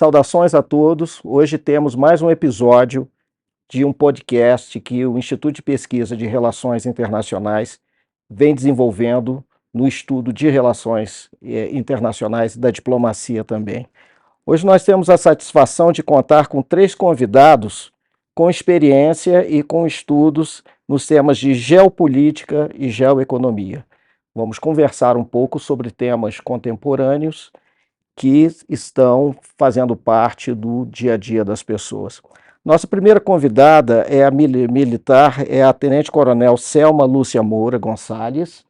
Saudações a todos. Hoje temos mais um episódio de um podcast que o Instituto de Pesquisa de Relações Internacionais vem desenvolvendo no estudo de relações eh, internacionais e da diplomacia também. Hoje nós temos a satisfação de contar com três convidados com experiência e com estudos nos temas de geopolítica e geoeconomia. Vamos conversar um pouco sobre temas contemporâneos que estão fazendo parte do dia a dia das pessoas. Nossa primeira convidada é a militar, é a Tenente Coronel Selma Lúcia Moura Gonçalves,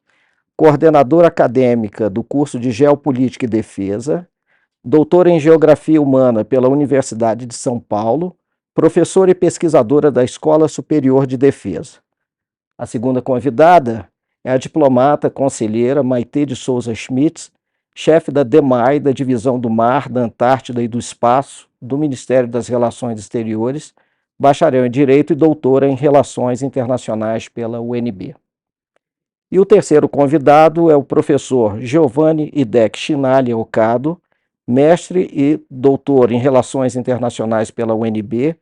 coordenadora acadêmica do curso de Geopolítica e Defesa, doutora em Geografia Humana pela Universidade de São Paulo, professora e pesquisadora da Escola Superior de Defesa. A segunda convidada é a diplomata conselheira Maite de Souza Schmitz, chefe da DEMAI, da Divisão do Mar, da Antártida e do Espaço, do Ministério das Relações Exteriores, bacharel em Direito e doutora em Relações Internacionais pela UNB. E o terceiro convidado é o professor Giovanni Idec Chinali Ocado, mestre e doutor em Relações Internacionais pela UNB,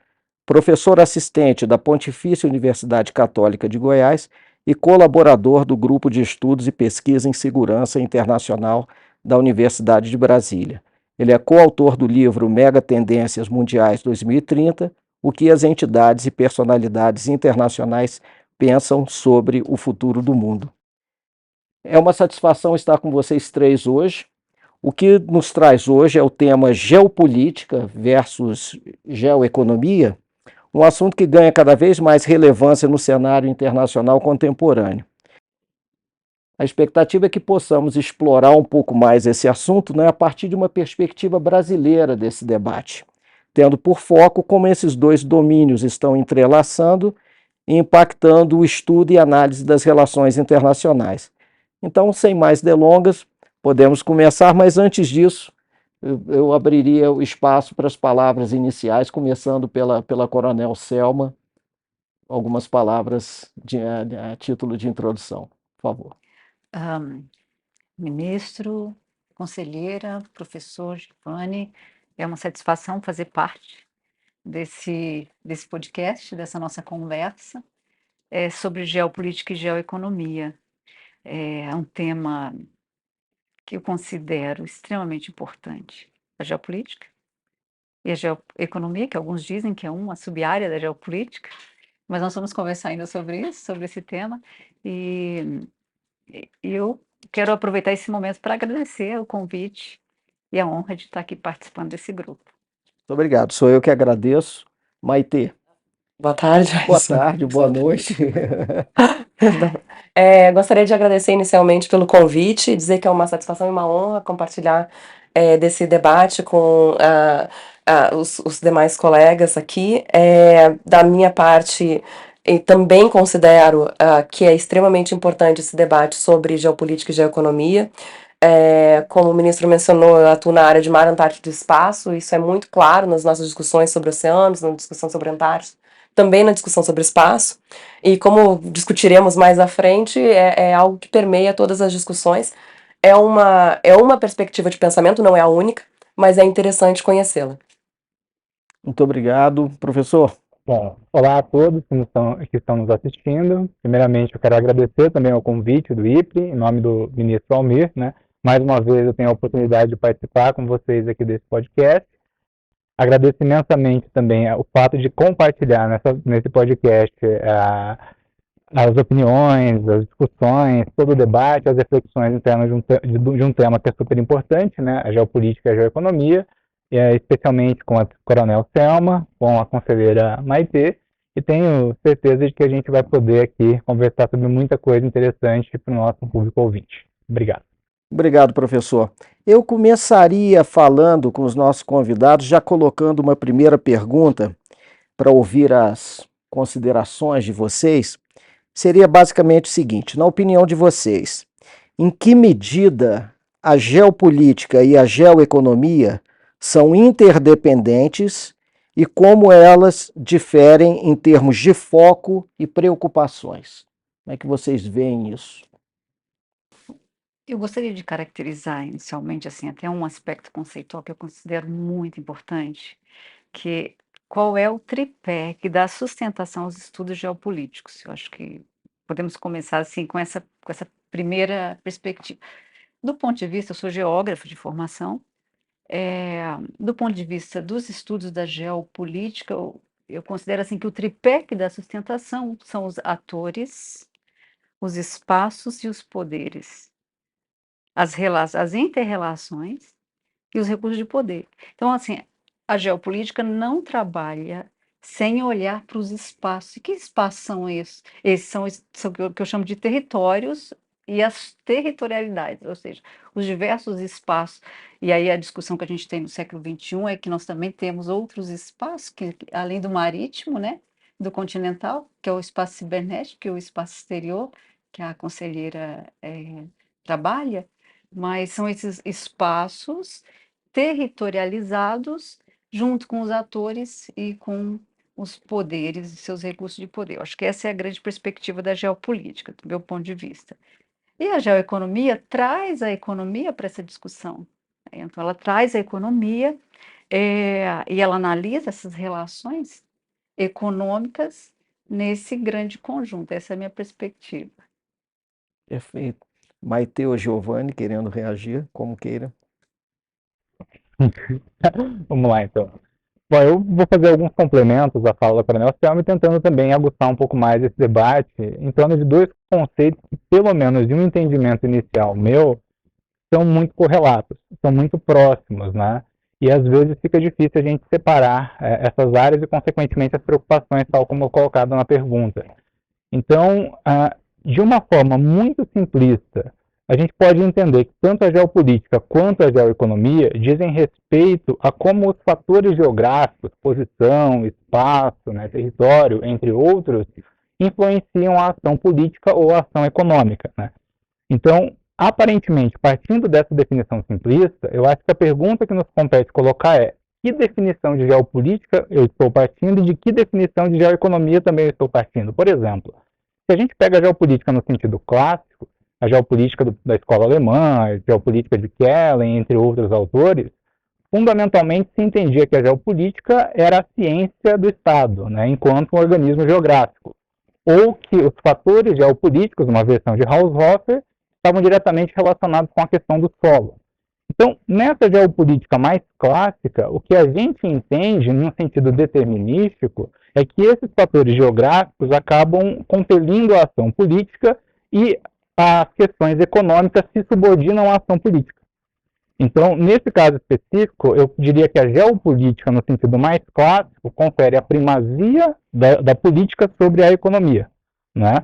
professor assistente da Pontifícia Universidade Católica de Goiás e colaborador do Grupo de Estudos e Pesquisa em Segurança Internacional da Universidade de Brasília. Ele é coautor do livro Mega Tendências Mundiais 2030, o que as entidades e personalidades internacionais pensam sobre o futuro do mundo. É uma satisfação estar com vocês três hoje. O que nos traz hoje é o tema geopolítica versus geoeconomia, um assunto que ganha cada vez mais relevância no cenário internacional contemporâneo. A expectativa é que possamos explorar um pouco mais esse assunto né, a partir de uma perspectiva brasileira desse debate, tendo por foco como esses dois domínios estão entrelaçando e impactando o estudo e análise das relações internacionais. Então, sem mais delongas, podemos começar, mas antes disso, eu, abriria o espaço para as palavras iniciais, começando pela, pela Coronel Selma, algumas palavras de, de, a título de introdução, por favor. Um, ministro, conselheira, professor Giovanni, é uma satisfação fazer parte desse, desse podcast, dessa nossa conversa é, sobre geopolítica e geoeconomia. É um tema que eu considero extremamente importante: a geopolítica e a geoeconomia, que alguns dizem que é uma sub-área da geopolítica, mas nós vamos conversar ainda sobre isso, sobre esse tema, e eu quero aproveitar esse momento para agradecer o convite e a honra de estar aqui participando desse grupo. Muito obrigado, sou eu que agradeço. Maite. Boa tarde. Boa tarde, boa noite. É, gostaria de agradecer inicialmente pelo convite, dizer que é uma satisfação e uma honra compartilhar é, desse debate com uh, uh, os, os, demais colegas aqui. É, da minha parte, e também considero uh, que é extremamente importante esse debate sobre geopolítica e geoeconomia. É, como o ministro mencionou, eu atuo na área de mar, Antártico e espaço, isso é muito claro nas nossas discussões sobre oceanos, na discussão sobre Antártida também na discussão sobre espaço, e como discutiremos mais à frente, é, é algo que permeia todas as discussões. É uma, é uma perspectiva de pensamento, não é a única, mas é interessante conhecê-la. Muito obrigado, professor. Bom, olá a todos que estão, que estão nos assistindo. Primeiramente, eu quero agradecer também ao convite do IPRE, em nome do ministro Almir. Né? Mais uma vez, eu tenho a oportunidade de participar com vocês aqui desse podcast. Agradeço imensamente também o fato de compartilhar nessa, nesse podcast uh, as opiniões, as discussões, todo o debate, as reflexões internas de um, de, de um tema que é super importante, né, a geopolítica e a geoeconomia, uh, especialmente com a Coronel Selma, com a conselheira Maite, e tenho certeza de que a gente vai poder aqui conversar sobre muita coisa interessante para o nosso público ouvinte. Obrigado. Obrigado, professor. Eu começaria falando com os nossos convidados, já colocando uma primeira pergunta para ouvir as considerações de vocês. Seria basicamente o seguinte: na opinião de vocês, em que medida a geopolítica e a geoeconomia são interdependentes e como elas diferem em termos de foco e preocupações? Como é que vocês veem isso? Eu gostaria de caracterizar inicialmente assim até um aspecto conceitual que eu considero muito importante, que qual é o tripé que dá sustentação aos estudos geopolíticos. Eu acho que podemos começar assim com essa com essa primeira perspectiva. Do ponto de vista, eu sou geógrafo de formação, é, do ponto de vista dos estudos da geopolítica, eu, eu considero assim que o tripé dá sustentação são os atores, os espaços e os poderes as, as interrelações e os recursos de poder. Então, assim, a geopolítica não trabalha sem olhar para os espaços. E que espaços são esses? Esses são, são o que eu chamo de territórios e as territorialidades, ou seja, os diversos espaços. E aí a discussão que a gente tem no século XXI é que nós também temos outros espaços, que, além do marítimo, né, do continental, que é o espaço cibernético, que é o espaço exterior, que a conselheira é, trabalha, mas são esses espaços territorializados junto com os atores e com os poderes e seus recursos de poder. Eu acho que essa é a grande perspectiva da geopolítica, do meu ponto de vista. E a geoeconomia traz a economia para essa discussão. Né? Então, ela traz a economia é, e ela analisa essas relações econômicas nesse grande conjunto. Essa é a minha perspectiva. Perfeito. Maite ou Giovanni querendo reagir, como queira. Vamos lá, então. Bom, eu vou fazer alguns complementos à fala da Coronel Selma, tentando também aguçar um pouco mais esse debate em torno de dois conceitos que, pelo menos de um entendimento inicial meu, são muito correlatos, são muito próximos, né? E às vezes fica difícil a gente separar é, essas áreas e, consequentemente, as preocupações, tal como colocado na pergunta. Então, ah, de uma forma muito simplista, a gente pode entender que tanto a geopolítica quanto a geoeconomia dizem respeito a como os fatores geográficos, posição, espaço, né, território, entre outros, influenciam a ação política ou a ação econômica. Né? Então, aparentemente, partindo dessa definição simplista, eu acho que a pergunta que nos compete colocar é que definição de geopolítica eu estou partindo e de que definição de geoeconomia também eu estou partindo. Por exemplo, se a gente pega a geopolítica no sentido clássico, a geopolítica do, da escola alemã, a geopolítica de Kellen, entre outros autores, fundamentalmente se entendia que a geopolítica era a ciência do Estado, né, enquanto um organismo geográfico, ou que os fatores geopolíticos, uma versão de Haushofer, estavam diretamente relacionados com a questão do solo. Então, nessa geopolítica mais clássica, o que a gente entende, num sentido determinístico, é que esses fatores geográficos acabam compelindo a ação política e as questões econômicas se subordinam à ação política. Então, nesse caso específico, eu diria que a geopolítica, no sentido mais clássico, confere a primazia da, da política sobre a economia. Né?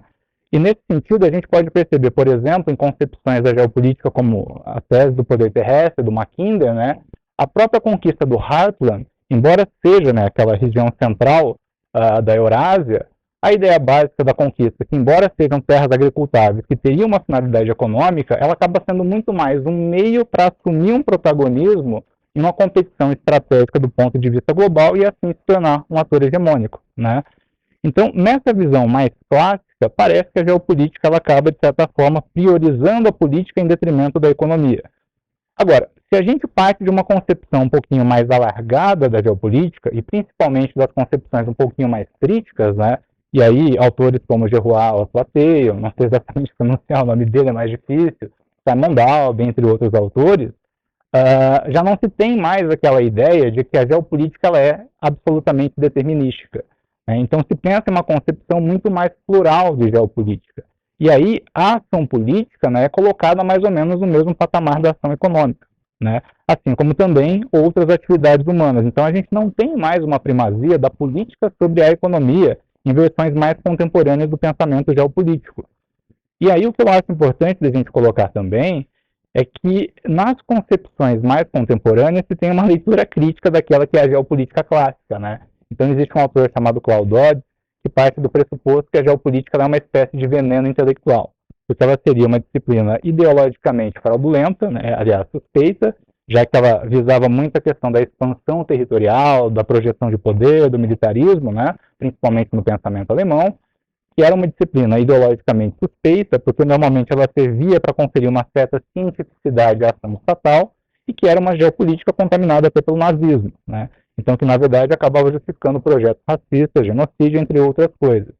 E nesse sentido, a gente pode perceber, por exemplo, em concepções da geopolítica como a tese do poder terrestre, do Mackinder, né, a própria conquista do Heartland, embora seja né, aquela região central uh, da Eurásia, a ideia básica da conquista, que embora sejam terras agricultáveis que teriam uma finalidade econômica, ela acaba sendo muito mais um meio para assumir um protagonismo em uma competição estratégica do ponto de vista global e assim se tornar um ator hegemônico, né? Então, nessa visão mais clássica, parece que a geopolítica ela acaba, de certa forma, priorizando a política em detrimento da economia. Agora, se a gente parte de uma concepção um pouquinho mais alargada da geopolítica, e principalmente das concepções um pouquinho mais críticas, né, e aí autores como Gerois Plateio, não sei exatamente pronunciar o nome dele, é mais difícil, Simon Dalby, entre outros autores, uh, já não se tem mais aquela ideia de que a geopolítica ela é absolutamente determinística. Né? Então se pensa em uma concepção muito mais plural de geopolítica. E aí a ação política né, é colocada mais ou menos no mesmo patamar da ação econômica, né? assim como também outras atividades humanas. Então a gente não tem mais uma primazia da política sobre a economia em versões mais contemporâneas do pensamento geopolítico. E aí o que eu acho importante da gente colocar também é que nas concepções mais contemporâneas se tem uma leitura crítica daquela que é a geopolítica clássica, né? Então existe um autor chamado Claude Dodds que parte do pressuposto que a geopolítica é uma espécie de veneno intelectual, porque ela seria uma disciplina ideologicamente fraudulenta, né, aliás, suspeita, já que ela visava muito a questão da expansão territorial, da projeção de poder, do militarismo, né, principalmente no pensamento alemão, que era uma disciplina ideologicamente suspeita, porque normalmente ela servia para conferir uma certa cientificidade à ação estatal, e que era uma geopolítica contaminada até pelo nazismo, né? Então, que na verdade acabava justificando projetos racistas, genocídio, entre outras coisas.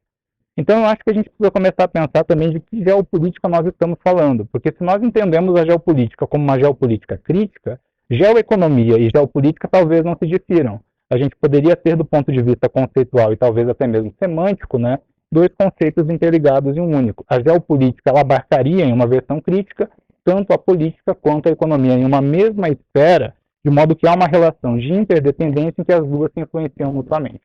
Então, eu acho que a gente precisa começar a pensar também de que geopolítica nós estamos falando, porque se nós entendemos a geopolítica como uma geopolítica crítica, geoeconomia e geopolítica talvez não se difiram. A gente poderia ter, do ponto de vista conceitual e talvez até mesmo semântico, né, dois conceitos interligados em um único. A geopolítica ela abarcaria, em uma versão crítica, tanto a política quanto a economia em uma mesma esfera, de modo que há uma relação de interdependência em que as duas se influenciam mutuamente.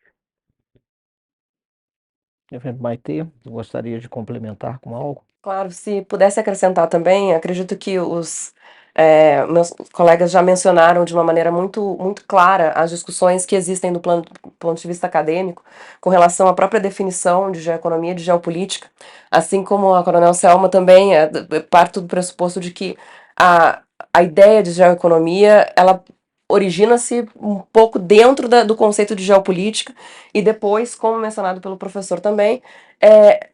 Maite, gostaria de complementar com algo? Claro, se pudesse acrescentar também, acredito que os é, meus colegas já mencionaram de uma maneira muito, muito clara as discussões que existem do, plano, do ponto de vista acadêmico com relação à própria definição de geoeconomia e de geopolítica, assim como a Coronel Selma também é, parte do pressuposto de que a, a ideia de geoeconomia ela origina-se um pouco dentro da, do conceito de geopolítica e depois, como mencionado pelo professor também, é,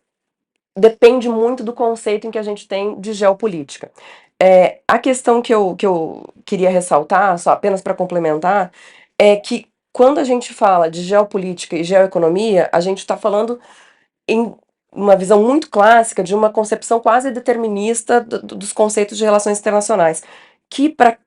depende muito do conceito em que a gente tem de geopolítica. É, a questão que eu, que eu queria ressaltar, só apenas para complementar, é que quando a gente fala de geopolítica e geoeconomia, a gente está falando em uma visão muito clássica de uma concepção quase determinista do, dos conceitos de relações internacionais, que para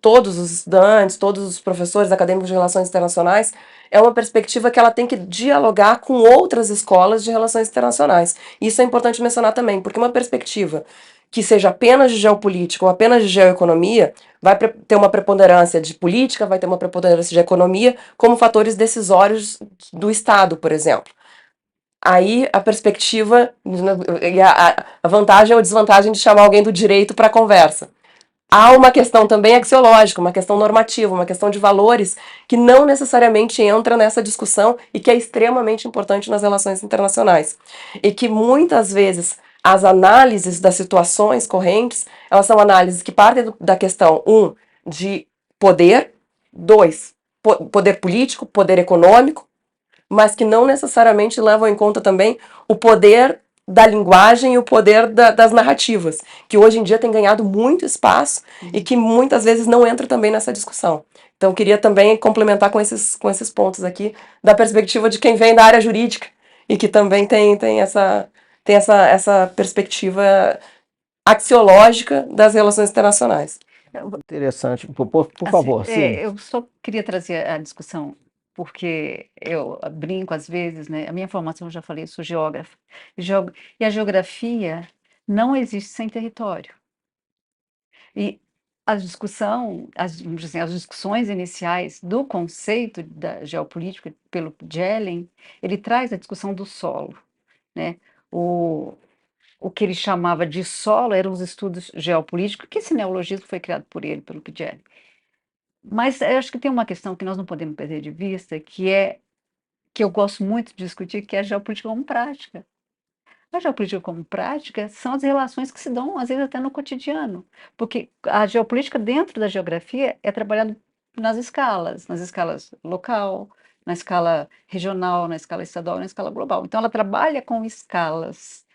todos os estudantes, todos os professores acadêmicos de relações internacionais, é uma perspectiva que ela tem que dialogar com outras escolas de relações internacionais. Isso é importante mencionar também, porque uma perspectiva que seja apenas de geopolítica ou apenas de geoeconomia, vai ter uma preponderância de política, vai ter uma preponderância de economia, como fatores decisórios do Estado, por exemplo. Aí a perspectiva, a, a vantagem ou desvantagem de chamar alguém do direito para a conversa. Há uma questão também axiológica, uma questão normativa, uma questão de valores que não necessariamente entra nessa discussão e que é extremamente importante nas relações internacionais. E que muitas vezes as análises das situações correntes, elas são análises que partem da questão, um, de poder, dois, po poder político, poder econômico, mas que não necessariamente levam em conta também o poder da linguagem e o poder da, das narrativas, que hoje em dia tem ganhado muito espaço uhum. e que muitas vezes não entra também nessa discussão. Então, queria também complementar com esses, com esses pontos aqui, da perspectiva de quem vem da área jurídica e que também tem, tem essa, tem essa, essa perspectiva axiológica das relações internacionais. Interessante. Por, por, por assim, favor, é, eu só queria trazer a discussão, porque eu brinco às vezes, né? A minha formação, eu já falei, eu sou geógrafa. E a geografia não existe sem território. E a discussão, as, dizer, as discussões iniciais do conceito da geopolítica pelo Jelen, ele traz a discussão do solo, né? o, o que ele chamava de solo eram os estudos geopolíticos, que esse neologismo foi criado por ele, pelo Pigelli. Mas eu acho que tem uma questão que nós não podemos perder de vista, que é que eu gosto muito de discutir, que é a geopolítica como prática. A geopolítica como prática são as relações que se dão, às vezes, até no cotidiano. Porque a geopolítica dentro da geografia é trabalhada nas escalas, nas escalas local, na escala regional, na escala estadual, na escala global. Então, ela trabalha com escalas.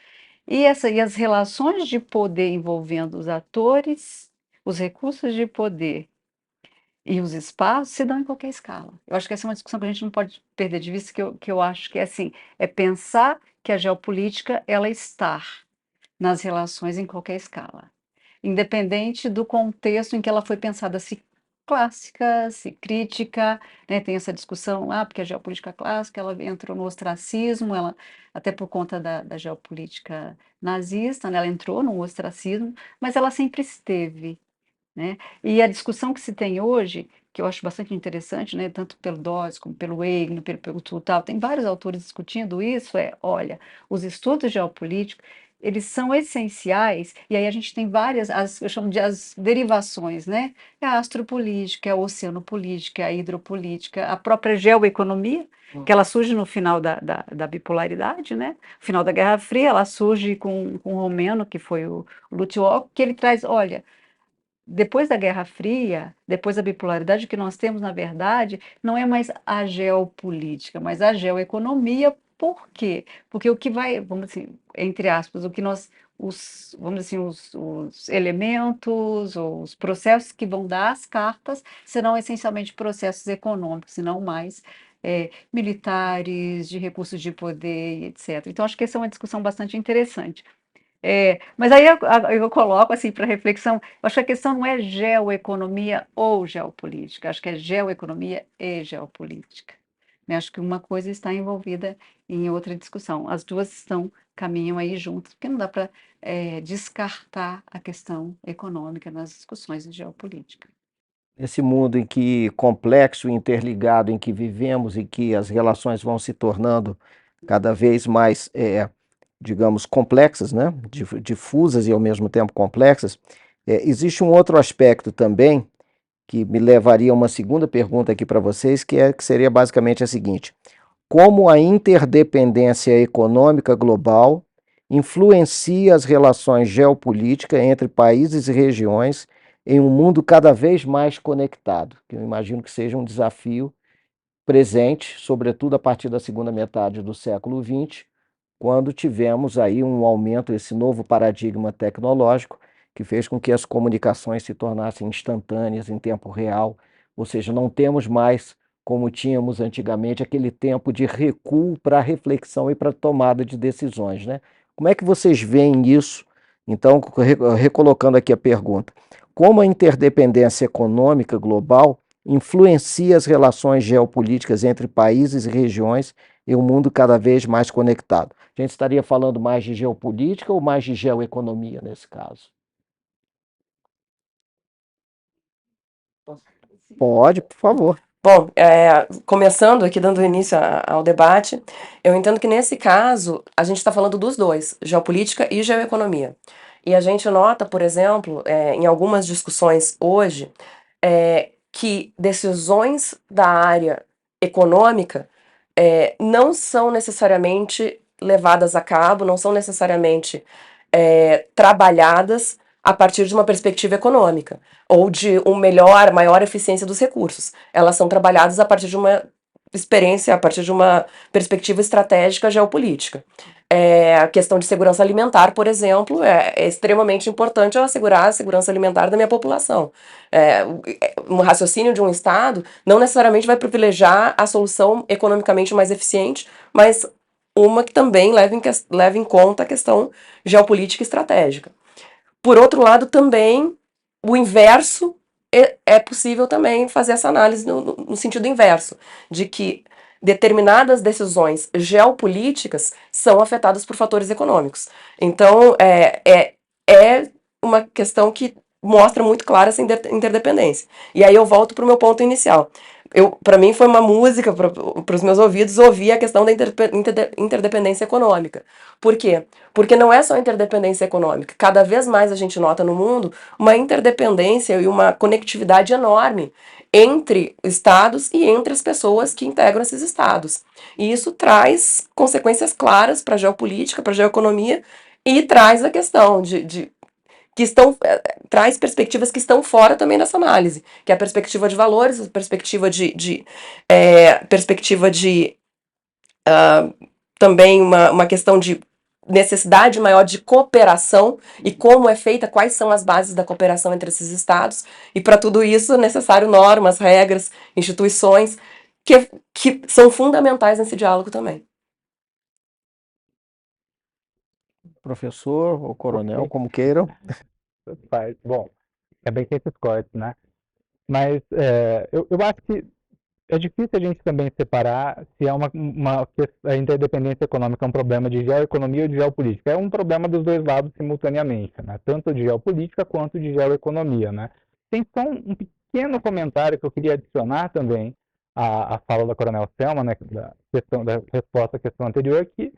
E, essa, e as relações de poder envolvendo os atores, os recursos de poder e os espaços se dão em qualquer escala. Eu acho que essa é uma discussão que a gente não pode perder de vista, que eu, que eu acho que é assim, é pensar que a geopolítica, ela está nas relações em qualquer escala, independente do contexto em que ela foi pensada, se clássica, se crítica, né, tem essa discussão lá, porque a geopolítica clássica ela entrou no ostracismo, ela, até por conta da, da geopolítica nazista, né, ela entrou no ostracismo, mas ela sempre esteve. Né? E a discussão que se tem hoje, que eu acho bastante interessante, né, tanto pelo Dawes como pelo Eigner, pelo, pelo Tutal, tem vários autores discutindo isso, é, olha, os estudos geopolíticos, eles são essenciais, e aí a gente tem várias, as, eu chamo de as derivações, né? É a astropolítica, é a oceanopolítica, é a hidropolítica, a própria geoeconomia, que ela surge no final da, da, da, bipolaridade, né? No final da Guerra Fria, ela surge com, com o romeno, que foi o Lutioc, que ele traz, olha, depois da Guerra Fria, depois da bipolaridade, o que nós temos, na verdade, não é mais a geopolítica, mas a geoeconomia Por quê? Porque o que vai, vamos assim, entre aspas, o que nós, os, vamos assim, os, os elementos, os processos que vão dar as cartas serão essencialmente processos econômicos, e não mais é, militares, de recursos de poder, etc. Então, acho que essa é uma discussão bastante interessante. É, mas aí eu, eu coloco assim para reflexão, acho que a questão não é geoeconomia ou geopolítica, acho que é geoeconomia e geopolítica. Né? Acho que uma coisa está envolvida em outra discussão. As duas estão caminham aí juntas, porque não dá para é, descartar a questão econômica nas discussões de geopolítica. Esse mundo em que complexo, interligado, em que vivemos e que as relações vão se tornando cada vez mais é, digamos, complexas, né? difusas e ao mesmo tempo complexas, é, existe um outro aspecto também que me levaria a uma segunda pergunta aqui para vocês, que, é, que seria basicamente a seguinte: como a interdependência econômica global influencia as relações geopolíticas entre países e regiões em um mundo cada vez mais conectado? Que eu imagino que seja um desafio presente, sobretudo a partir da segunda metade do século XX, quando tivemos aí um aumento, esse novo paradigma tecnológico, que fez com que as comunicações se tornassem instantâneas, em tempo real, ou seja, não temos mais, como tínhamos antigamente, aquele tempo de recuo para reflexão e para tomada de decisões. Né? Como é que vocês veem isso? Então, recolocando aqui a pergunta: como a interdependência econômica global influencia as relações geopolíticas entre países e regiões em um mundo cada vez mais conectado? A gente estaria falando mais de geopolítica ou mais de geoeconomia nesse caso? Pode, por favor. Bom, é, começando aqui, dando início ao debate, eu entendo que nesse caso a gente está falando dos dois, geopolítica e geoeconomia. E a gente nota, por exemplo, é, em algumas discussões hoje, é, que decisões da área econômica é, não são necessariamente levadas a cabo, não são necessariamente é, trabalhadas a partir de uma perspectiva econômica ou de um melhor, maior eficiência dos recursos. Elas são trabalhadas a partir de uma experiência, a partir de uma perspectiva estratégica geopolítica. É, a questão de segurança alimentar, por exemplo, é, é, extremamente importante eu assegurar a segurança alimentar da minha população. É, um raciocínio de um Estado não necessariamente vai privilegiar a solução economicamente mais eficiente, mas uma que também leva em, leva em conta a questão geopolítica e estratégica. Por outro lado, também o inverso é, é possível também fazer essa análise no, no sentido inverso, de que determinadas decisões geopolíticas são afetadas por fatores econômicos. Então, é, é, é uma questão que mostra muito clara essa interdependência. E aí eu volto para o meu ponto inicial. Eu, para mim foi uma música para os meus ouvidos ouvir a questão da interdependência econômica. Por quê? Porque não é só interdependência econômica. Cada vez mais a gente nota no mundo uma interdependência e uma conectividade enorme entre estados e entre as pessoas que integram esses estados. E isso traz consequências claras para a geopolítica, para a geoeconomia e traz a questão de, de que estão é, traz perspectivas que estão fora também dessa análise, que é a perspectiva de valores, a perspectiva de, de é, perspectiva de uh, também uma, uma questão de necessidade maior de cooperação e como é feita, quais são as bases da cooperação entre esses estados, e para tudo isso é necessário normas, regras, instituições que, que são fundamentais nesse diálogo também. Professor ou coronel, como queiram. Faz. Bom, é bem que esses cortes, né? Mas é, eu, eu acho que é difícil a gente também separar se é uma, uma a interdependência econômica é um problema de geoeconomia ou de geopolítica. É um problema dos dois lados simultaneamente, né? Tanto de geopolítica quanto de geoeconomia, né? Tem só um, um pequeno comentário que eu queria adicionar também à, à fala da Coronel Selma, né? Da, questão, da resposta à questão anterior, que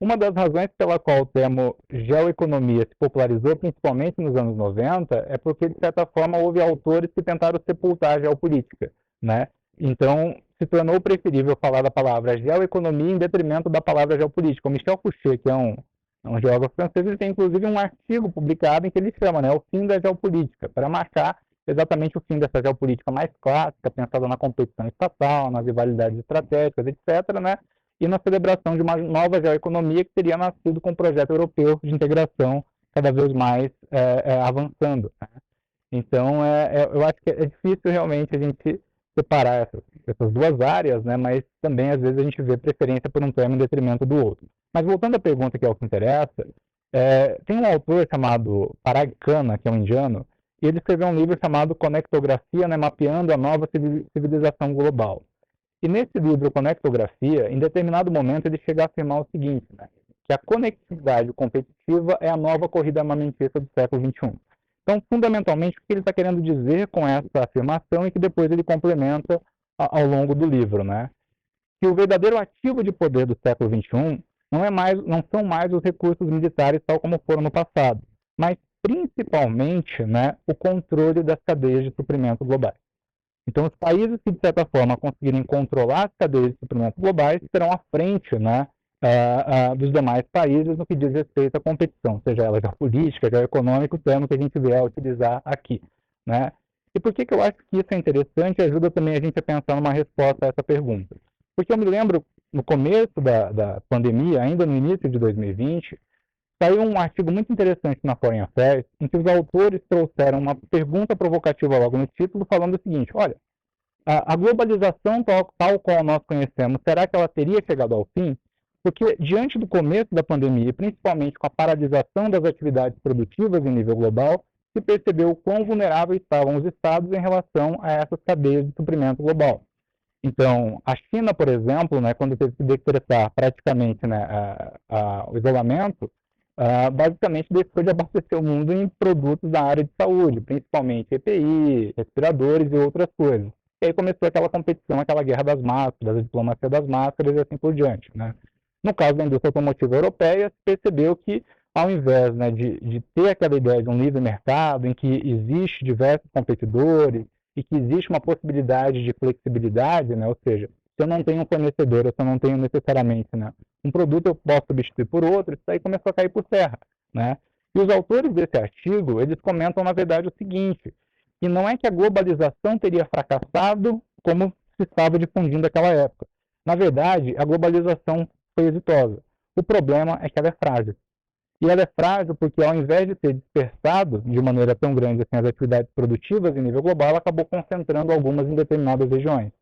uma das razões pela qual o termo geoeconomia se popularizou, principalmente nos anos 90, é porque, de certa forma, houve autores que tentaram sepultar a geopolítica, né? Então, se tornou preferível falar da palavra geoeconomia em detrimento da palavra geopolítica. O Michel Fouché, que é um, é um geógrafo francês, ele tem inclusive um artigo publicado em que ele chama né, o fim da geopolítica, para marcar exatamente o fim dessa geopolítica mais clássica, pensada na competição estatal, nas rivalidades estratégicas, etc., né, e na celebração de uma nova geoeconomia que teria nascido com o projeto europeu de integração cada vez mais é, é, avançando. Né? Então, é, é, eu acho que é difícil realmente a gente separar essas, essas, duas áreas, né? mas também às vezes a gente vê preferência por um termo em detrimento do outro. Mas voltando à pergunta que é o que interessa, é, tem um autor chamado Parag Khanna, que é um indiano, e ele escreveu um livro chamado Conectografia, né, mapeando a nova civilização global. E nesse livro, Conectografia, em determinado momento ele chega a afirmar o seguinte, né, que a conectividade competitiva é a nova corrida armamentista do século XXI. Então, fundamentalmente, o que ele está querendo dizer com essa afirmação e que depois ele complementa ao longo do livro, né? Que o verdadeiro ativo de poder do século XXI não, é mais, não são mais os recursos militares tal como foram no passado, mas principalmente né, o controle das cadeias de suprimento globais. Então, os países que, de certa forma, conseguirem controlar as cadeias de suprimento globais serão à frente né, uh, uh, dos demais países no que diz respeito à competição, seja ela geopolítica, geoeconômica, o termo que a gente vier a utilizar aqui. Né? E por que, que eu acho que isso é interessante e ajuda também a gente a pensar numa resposta a essa pergunta? Porque eu me lembro, no começo da, da pandemia, ainda no início de 2020, saiu um artigo muito interessante na Foreign Affairs, em que os autores trouxeram uma pergunta provocativa logo no título, falando o seguinte: olha, a, a globalização tal, tal qual nós conhecemos, será que ela teria chegado ao fim? Porque, diante do começo da pandemia, principalmente com a paralisação das atividades produtivas em nível global, se percebeu o quão vulneráveis estavam os estados em relação a essas cadeias de suprimento global. Então, a China, por exemplo, né, quando teve que decretar praticamente né, a, a, o isolamento, uh, basicamente deixou de abastecer o mundo em produtos da área de saúde, principalmente EPI, respiradores e outras coisas. E aí começou aquela competição, aquela guerra das máscaras, a diplomacia das máscaras e assim por diante. Né? No caso da indústria automotiva europeia, percebeu que, ao invés né, de, de ter aquela ideia de um livre mercado, em que existe diversos competidores e que existe uma possibilidade de flexibilidade, né, ou seja, se eu não tenho um fornecedor, se eu não tenho necessariamente né, um produto, eu posso substituir por outro, isso aí começou a cair por terra. Né? E os autores desse artigo, eles comentam, na verdade, o seguinte, que não é que a globalização teria fracassado como se estava difundindo naquela época. Na verdade, a globalização foi exitosa. O problema é que ela é frágil. E ela é frágil porque, ao invés de ter dispersado de maneira tão grande assim, as atividades produtivas em nível global, ela acabou concentrando algumas em determinadas regiões.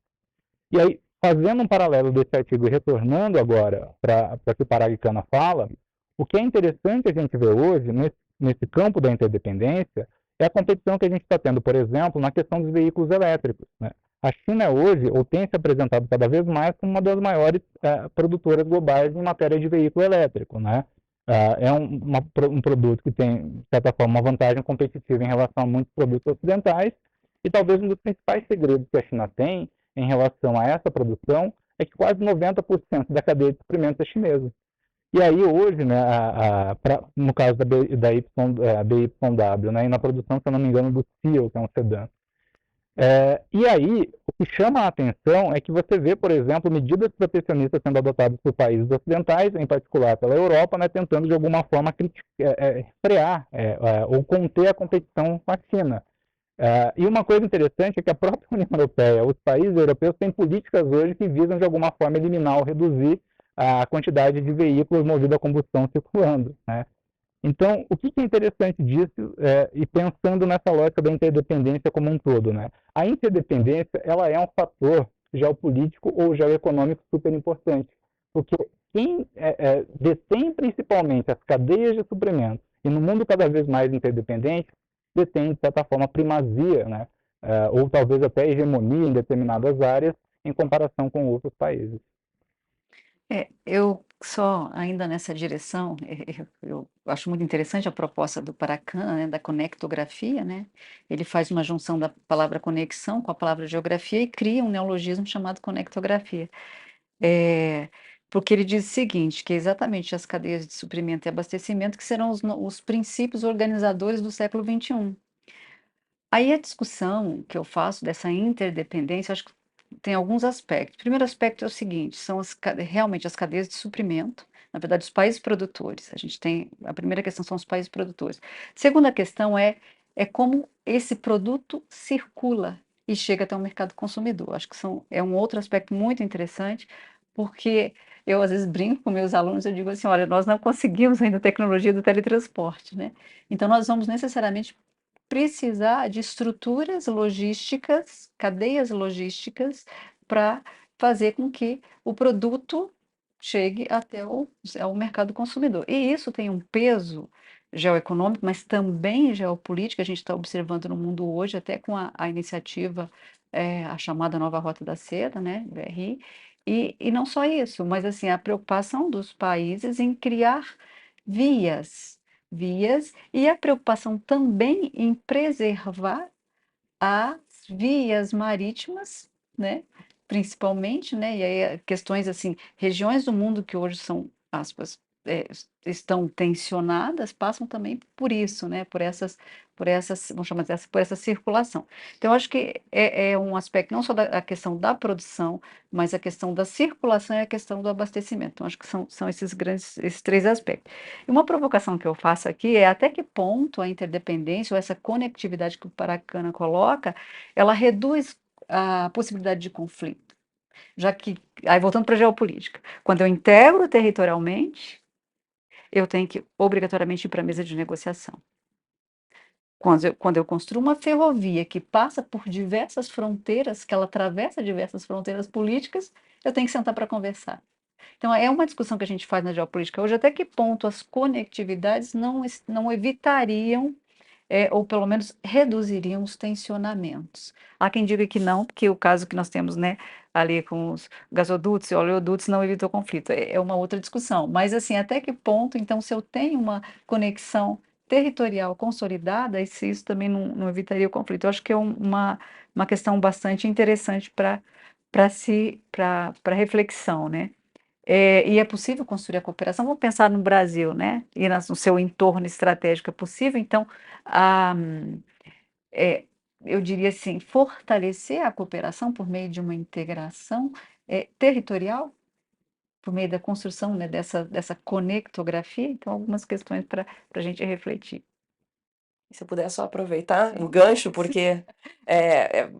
E aí, Fazendo um paralelo desse artigo e retornando agora para o que o Paragicana fala, o que é interessante a gente ver hoje, nesse, nesse campo da interdependência, é a competição que a gente está tendo, por exemplo, na questão dos veículos elétricos. Né? A China hoje, ou tem se apresentado cada vez mais como uma das maiores é, produtoras globais em matéria de veículo elétrico. Né? É, é um, uma, um produto que tem, de certa forma, uma vantagem competitiva em relação a muitos produtos ocidentais, e talvez um dos principais segredos que a China tem em relação a essa produção é que quase 90% da cadeia de suprimentos é chinesa. E aí hoje, né, a, a, pra, no caso da, B, da y, é, BYW, né, e na produção, se eu não me engano, do Seal, que é um sedã. É, e aí, o que chama a atenção é que você vê, por exemplo, medidas protecionistas sendo adotadas por países ocidentais, em particular pela Europa, né, tentando de alguma forma criticar, é, é, frear é, é, ou conter a competição com a China. Uh, e uma coisa interessante é que a própria União Europeia, os países europeus têm políticas hoje que visam de alguma forma eliminar ou reduzir a quantidade de veículos movidos a combustão circulando. Né? Então, o que é interessante disso, é, e pensando nessa lógica da interdependência como um todo, né? a interdependência ela é um fator geopolítico ou geoeconômico super importante, porque quem é, é, detém principalmente as cadeias de suprimentos, e no mundo cada vez mais interdependente, detém, de certa forma, primazia, né? Uh, ou talvez até hegemonia em determinadas áreas em comparação com outros países. É, eu só ainda nessa direção, eu, eu, acho muito interessante a proposta do Paracan, né, da conectografia, né? Ele faz uma junção da palavra conexão com a palavra geografia e cria um neologismo chamado conectografia. É, porque ele diz o seguinte, que é exatamente as cadeias de suprimento e abastecimento que serão os, os princípios organizadores do século XXI. Aí a discussão que eu faço dessa interdependência, acho que tem alguns aspectos. O primeiro aspecto é o seguinte, são as, realmente as cadeias de suprimento, na verdade, os países produtores. A gente tem, a primeira questão são os países produtores. Segunda questão é, é como esse produto circula e chega até o mercado consumidor. Acho que são, é um outro aspecto muito interessante, porque eu às vezes brinco com meus alunos, eu digo assim, olha, nós não conseguimos ainda a tecnologia do teletransporte, né? Então nós vamos necessariamente precisar de estruturas logísticas, cadeias logísticas, para fazer com que o produto chegue até o, mercado consumidor. E isso tem um peso geoeconômico, mas também geopolítico, a gente está observando no mundo hoje, até com a, a iniciativa, é, a chamada Nova Rota da Seda, né, BRI, e, e não só isso, mas assim, a preocupação dos países em criar vias, vias, e a preocupação também em preservar as vias marítimas, né, principalmente, né, e aí questões assim, regiões do mundo que hoje são, aspas, é, estão tensionadas passam também por isso, né? Por essas, por essas, vamos chamar dessa, por essa circulação. Então, acho que é, é um aspecto não só da questão da produção, mas a questão da circulação e a questão do abastecimento. Então, acho que são, são esses grandes, esses três aspectos. E uma provocação que eu faço aqui é até que ponto a interdependência ou essa conectividade que o Paracana coloca, ela reduz a possibilidade de conflito. Já que, aí voltando para a geopolítica, quando eu integro territorialmente, eu tenho que obrigatoriamente ir para a mesa de negociação. Quando eu, quando eu construo uma ferrovia que passa por diversas fronteiras, que ela atravessa diversas fronteiras políticas, eu tenho que sentar para conversar. Então, é uma discussão que a gente faz na geopolítica hoje, até que ponto as conectividades não, não evitariam é, ou pelo menos reduziriam os tensionamentos. Há quem diga que não, porque o caso que nós temos né, ali com os gasodutos e oleodutos não evitou conflito. É, é uma outra discussão. Mas, assim, até que ponto, então, se eu tenho uma conexão territorial consolidada, se isso também não, não evitaria o conflito? Eu acho que é uma, uma questão bastante interessante para para si, para reflexão, né? É, e é possível construir a cooperação. Vamos pensar no Brasil, né? E no seu entorno estratégico é possível. Então, a, é, eu diria assim, fortalecer a cooperação por meio de uma integração é, territorial, por meio da construção né, dessa, dessa conectografia. Então, algumas questões para a gente refletir. Se eu puder só aproveitar o gancho, porque é, é,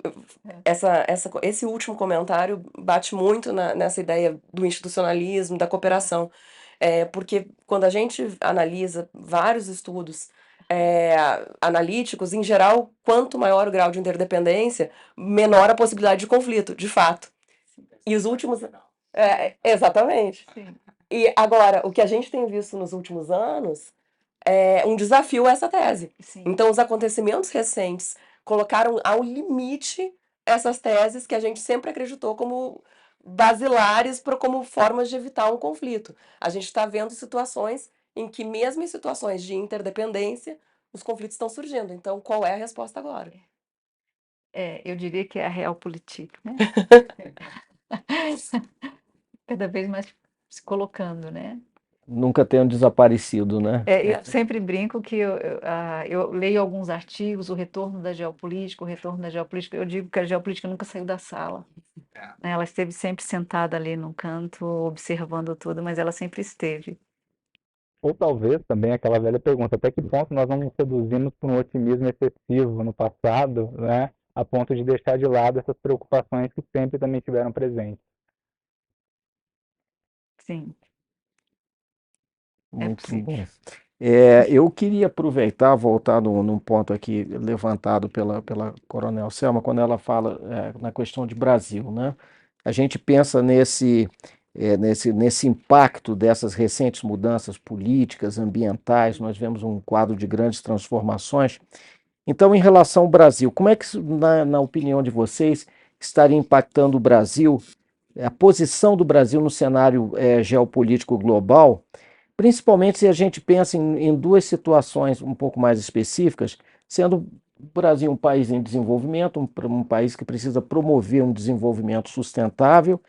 essa, essa, esse último comentário bate muito na, nessa ideia do institucionalismo, da cooperação. É, porque quando a gente analisa vários estudos é, analíticos, em geral, quanto maior o grau de interdependência, menor a possibilidade de conflito, de fato. E os últimos. É, exatamente. Sim. E agora, o que a gente tem visto nos últimos anos é um desafio a essa tese. Sim. Então, os acontecimentos recentes colocaram ao limite essas teses que a gente sempre acreditou como basilares para como formas de evitar um conflito. A gente está vendo situações em que, mesmo em situações de interdependência, os conflitos estão surgindo. Então, qual é a resposta agora? É, eu diria que é a realpolitik, né? Cada vez mais se colocando, né? Nunca tenham desaparecido, né? É, eu sempre brinco que eu, eu, uh, eu, leio alguns artigos, o retorno da geopolítica, o retorno da geopolítica, eu digo que a geopolítica nunca saiu da sala. É. Ela esteve sempre sentada ali no canto, observando tudo, mas ela sempre esteve. Ou talvez também aquela velha pergunta, até que ponto nós não nos seduzimos por um otimismo excessivo no passado, né? A ponto de deixar de lado essas preocupações que sempre também tiveram presentes. Sim. É Muito bom. É, eu queria aproveitar, voltar num, num, ponto aqui levantado pela, pela Coronel Selma, quando ela fala é, na questão de Brasil. Né? A gente pensa nesse, é, nesse, nesse impacto dessas recentes mudanças políticas, ambientais, nós vemos um quadro de grandes transformações. Então, em relação ao Brasil, como é que, na, na opinião de vocês, estaria impactando o Brasil, a posição do Brasil no cenário é, geopolítico global? Principalmente se a gente pensa em, em duas situações um pouco mais específicas, sendo o Brasil um país em desenvolvimento, um, um, país que precisa promover um desenvolvimento sustentável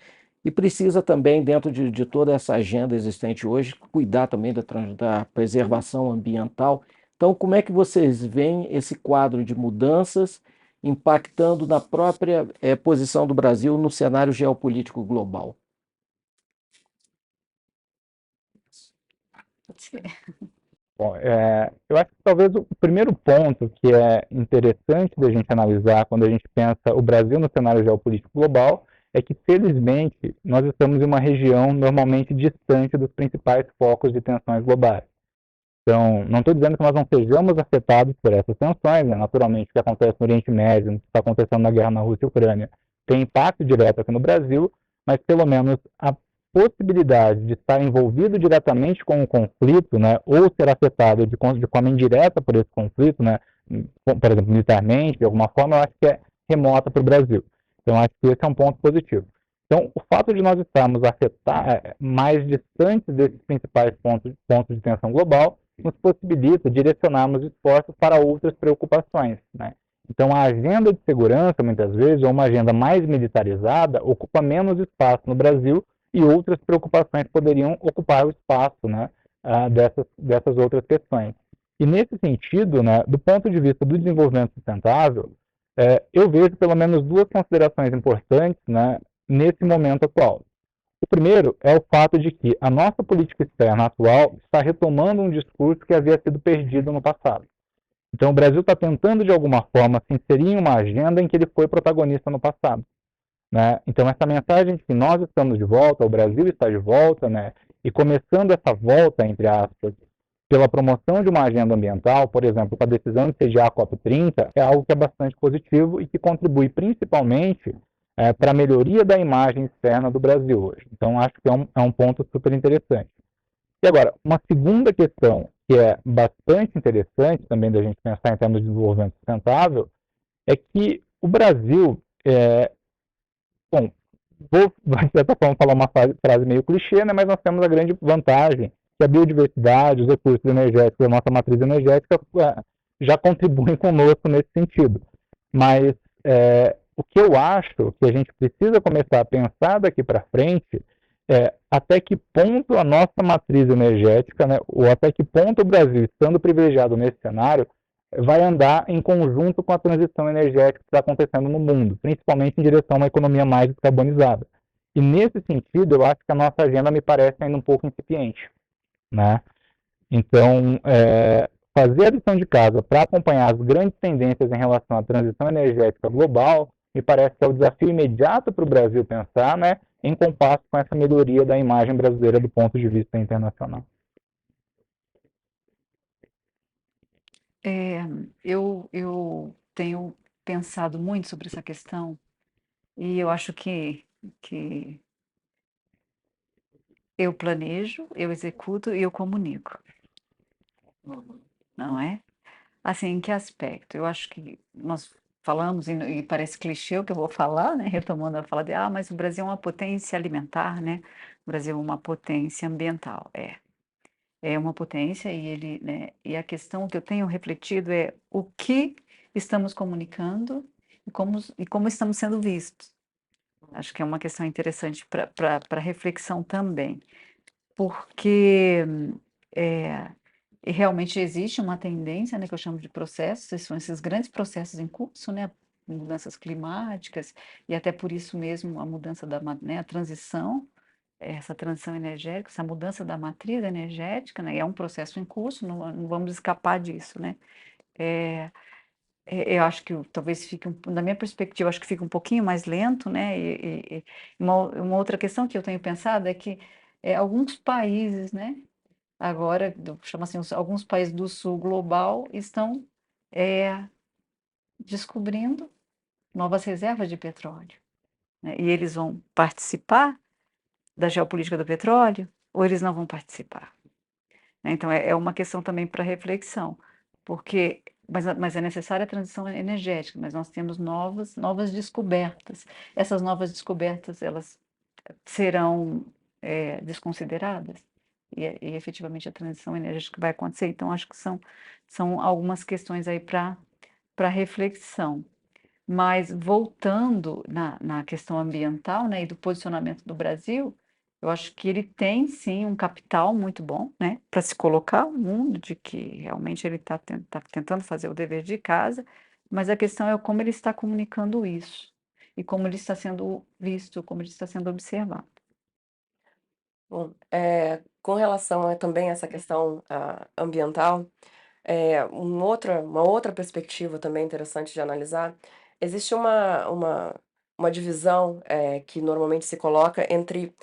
e precisa também, dentro de, de toda essa agenda existente hoje, cuidar também da, da, preservação ambiental. Então, como é que vocês veem esse quadro de mudanças impactando na própria é, posição do Brasil no cenário geopolítico global? Bom, é, eu acho que talvez o primeiro ponto que é interessante da gente analisar quando a gente pensa o Brasil no cenário geopolítico global é que, felizmente, nós estamos em uma região normalmente distante dos principais focos de tensões globais. Então, não estou dizendo que nós não sejamos afetados por essas tensões, né? naturalmente, o que acontece no Oriente Médio, o que está acontecendo na guerra na Rússia e Ucrânia, tem impacto direto aqui no Brasil, mas pelo menos a possibilidade de estar envolvido diretamente com o conflito, né, ou ser afetado de, de forma indireta por esse conflito, né, por exemplo, militarmente, de alguma forma, eu acho que é remota para o Brasil. Então, acho que esse é um ponto positivo. Então, o fato de nós estarmos afetar, é, mais distantes desses principais pontos, pontos de tensão global nos possibilita direcionarmos esforços para outras preocupações. Né? Então, a agenda de segurança, muitas vezes, ou uma agenda mais militarizada, ocupa menos espaço no Brasil e outras preocupações poderiam ocupar o espaço né, uh, dessas, dessas outras questões. E, nesse sentido, né, do ponto de vista do desenvolvimento sustentável, é, eu vejo pelo menos duas considerações importantes né, nesse momento atual. O primeiro é o fato de que a nossa política externa atual está retomando um discurso que havia sido perdido no passado. Então, o Brasil está tentando, de alguma forma, se inserir em uma agenda em que ele foi protagonista no passado. Né? Então, essa mensagem de que nós estamos de volta, o Brasil está de volta, né? e começando essa volta, entre aspas, pela promoção de uma agenda ambiental, por exemplo, com a decisão de sediar a COP30, é algo que é bastante positivo e que contribui principalmente é, para a melhoria da imagem externa do Brasil hoje. Então, acho que é um, é um ponto super interessante. E agora, uma segunda questão que é bastante interessante também da gente pensar em termos de desenvolvimento sustentável é que o Brasil, é, bom, vou, de certa forma, falar uma frase, meio clichê, né, mas nós temos a grande vantagem que a biodiversidade, os recursos energéticos da nossa matriz energética é, já contribuem conosco nesse sentido. Mas é, o que eu acho que a gente precisa começar a pensar daqui para frente é até que ponto a nossa matriz energética, né, ou até que ponto o Brasil, estando privilegiado nesse cenário, vai andar em conjunto com a transição energética que está acontecendo no mundo, principalmente em direção a uma economia mais descarbonizada. E nesse sentido, eu acho que a nossa agenda me parece ainda um pouco incipiente. Né? Então, é, fazer a lição de casa para acompanhar as grandes tendências em relação à transição energética global me parece que é o desafio imediato para o Brasil pensar, né, em compasso com essa melhoria da imagem brasileira do ponto de vista internacional. É, eu, eu tenho pensado muito sobre essa questão e eu acho que, que eu planejo, eu executo e eu comunico. Não é? Assim, em que aspecto? Eu acho que nós falamos, e, parece clichê o que eu vou falar, né? Retomando a fala de, ah, mas o Brasil é uma potência alimentar, né? O Brasil é uma potência ambiental. É. É uma potência e ele, né? E a questão que eu tenho refletido é o que estamos comunicando e como, e como estamos sendo vistos. Acho que é uma questão interessante para reflexão também, porque é, realmente existe uma tendência, né, que eu chamo de processos, são esses grandes processos em curso, né, mudanças climáticas, e até por isso mesmo a mudança da né, a transição, essa transição energética, essa mudança da matriz energética, né, é um processo em curso, não, não vamos escapar disso, né. É, é, eu acho que talvez fique, na minha perspectiva, acho que fica um pouquinho mais lento, né? E, e, uma, uma, outra questão que eu tenho pensado é que é, alguns países, né? Agora, chama assim, alguns países do sul global estão é, descobrindo novas reservas de petróleo. Né? E eles vão participar da geopolítica do petróleo ou eles não vão participar? Né? Então, é, é uma questão também para reflexão, porque mas, mas é necessária a transição energética, mas nós temos novas, novas descobertas. Essas novas descobertas, elas serão é, desconsideradas? E, e, efetivamente a transição energética vai acontecer. Então, acho que são, são algumas questões aí para reflexão. Mas voltando na, na questão ambiental né, e do posicionamento do Brasil, eu acho que ele tem sim um capital muito bom, né, para se colocar no mundo de que realmente ele está tá tentando fazer o dever de casa, mas a questão é como ele está comunicando isso e como ele está sendo visto, como ele está sendo observado. Bom, é, com relação a, também a essa questão uh, ambiental, é, um outra, uma outra perspectiva também interessante de analisar, existe uma, uma uma divisão é, que normalmente se coloca entre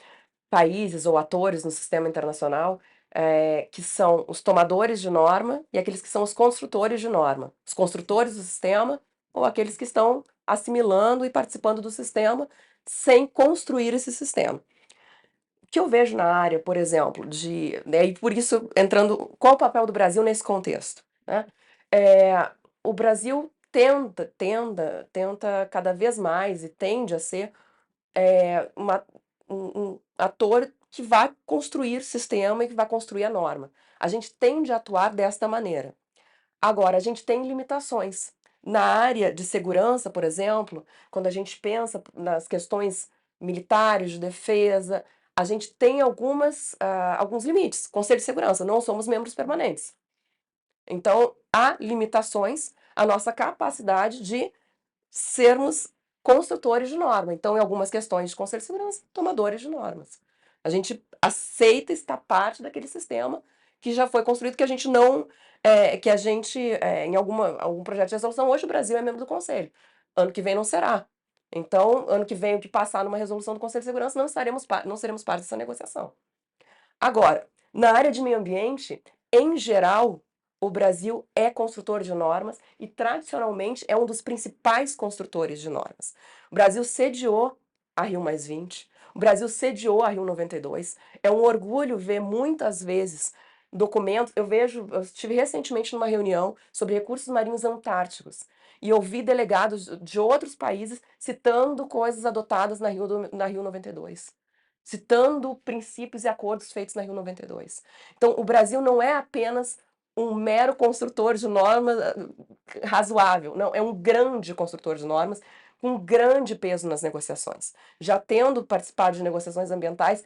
países ou atores no sistema internacional, é, que são os tomadores de norma e aqueles que são os construtores de norma. Os construtores do sistema ou aqueles que estão assimilando e participando do sistema sem construir esse sistema. O que eu vejo na área, por exemplo, de. Né, e por isso, entrando. Qual o papel do Brasil nesse contexto? Né? É, o Brasil tenta, tenda, tenta cada vez mais e tende a ser é, uma, um, um ator que vai construir sistema e que vai construir a norma. A gente tende a atuar desta maneira. Agora, a gente tem limitações. Na área de segurança, por exemplo, quando a gente pensa nas questões militares, de defesa, a gente tem algumas, uh, alguns limites. Conselho de Segurança, não somos membros permanentes. Então, há limitações à nossa capacidade de sermos construtores de norma. Então, em algumas questões de Conselho de Segurança, tomadores de normas. A gente aceita estar parte daquele sistema que já foi construído, que a gente não. É, que a gente, é, em alguma, algum projeto de resolução, hoje o Brasil é membro do Conselho. Ano que vem não será. Então, ano que vem, o que passar numa resolução do Conselho de Segurança, não, estaremos, não seremos parte dessa negociação. Agora, na área de meio ambiente, em geral, o Brasil é construtor de normas e, tradicionalmente, é um dos principais construtores de normas. O Brasil sediou a Rio Mais 20, o Brasil sediou a Rio 92. É um orgulho ver muitas vezes documentos. Eu vejo, eu estive recentemente numa reunião sobre recursos marinhos antárticos e ouvi delegados de outros países citando coisas adotadas na Rio, na Rio 92, citando princípios e acordos feitos na Rio 92. Então, o Brasil não é apenas um mero construtor de normas eh, razoável, não, é um grande construtor de normas com grande peso nas negociações. Já tendo participado de negociações ambientais,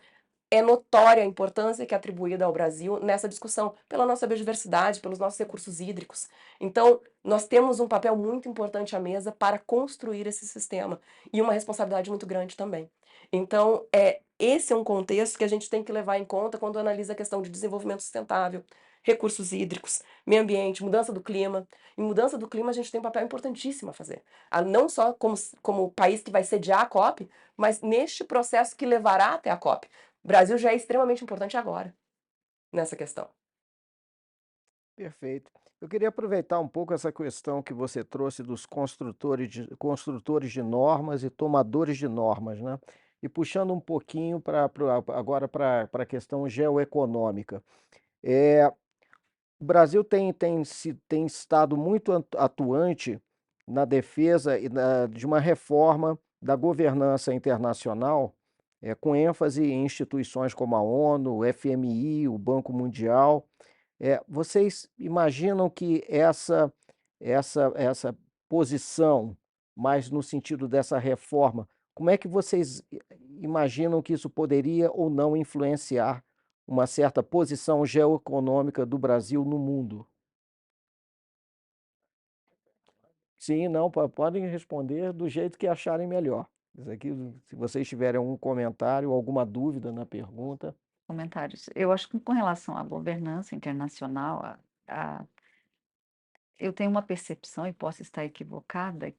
é notória a importância que é atribuída ao Brasil nessa discussão, pela nossa biodiversidade, pelos nossos recursos hídricos. Então, nós temos um papel muito importante à mesa para construir esse sistema e uma responsabilidade muito grande também. Então, é, esse é um contexto que a gente tem que levar em conta quando analisa a questão de desenvolvimento sustentável, recursos hídricos, meio ambiente, mudança do clima. Em mudança do clima, a gente tem um papel importantíssimo a fazer. Não só como, como país que vai sediar a COP, mas neste processo que levará até a COP. O Brasil já é extremamente importante agora nessa questão. Perfeito. Eu queria aproveitar um pouco essa questão que você trouxe dos construtores de, construtores de normas e tomadores de normas, né? E puxando um pouquinho para agora para a questão geoeconômica. É, o Brasil tem, tem, tem estado muito atuante na defesa de uma reforma da governança internacional, é, com ênfase em instituições como a ONU, o FMI, o Banco Mundial. É, vocês imaginam que essa, essa, essa posição, mais no sentido dessa reforma, como é que vocês imaginam que isso poderia ou não influenciar uma certa posição geoeconômica do Brasil no mundo? Sim, não, podem responder do jeito que acharem melhor. Isso aqui, se vocês tiverem algum comentário, alguma dúvida na pergunta. Comentários. Eu acho que com relação à governança internacional, a, a, eu tenho uma percepção, e posso estar equivocada,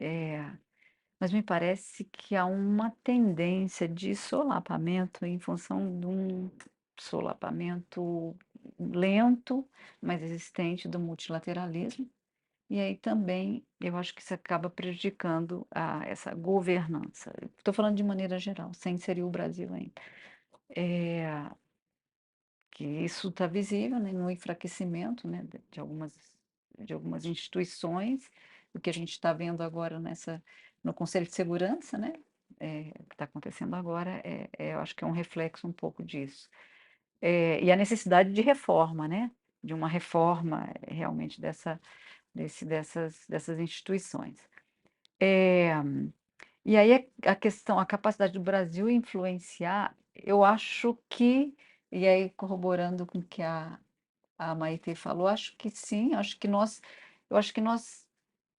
é, mas me parece que há uma tendência de solapamento em função de um solapamento lento, mas existente do multilateralismo. E aí também eu acho que isso acaba prejudicando a, essa governança. Estou falando de maneira geral, sem inserir o Brasil ainda. É, que isso está visível né, no enfraquecimento né, de, algumas, de algumas instituições, o que a gente está vendo agora nessa, no Conselho de Segurança, né, é, que está acontecendo agora, é, é, eu acho que é um reflexo um pouco disso. É, e a necessidade de reforma, né? De uma reforma eh, realmente dessa, desse, dessas, dessas instituições. É, e aí a questão, a capacidade do Brasil influenciar, eu acho que, e aí corroborando com o que a, a Maite falou, acho que sim, acho que nós, eu acho que nós,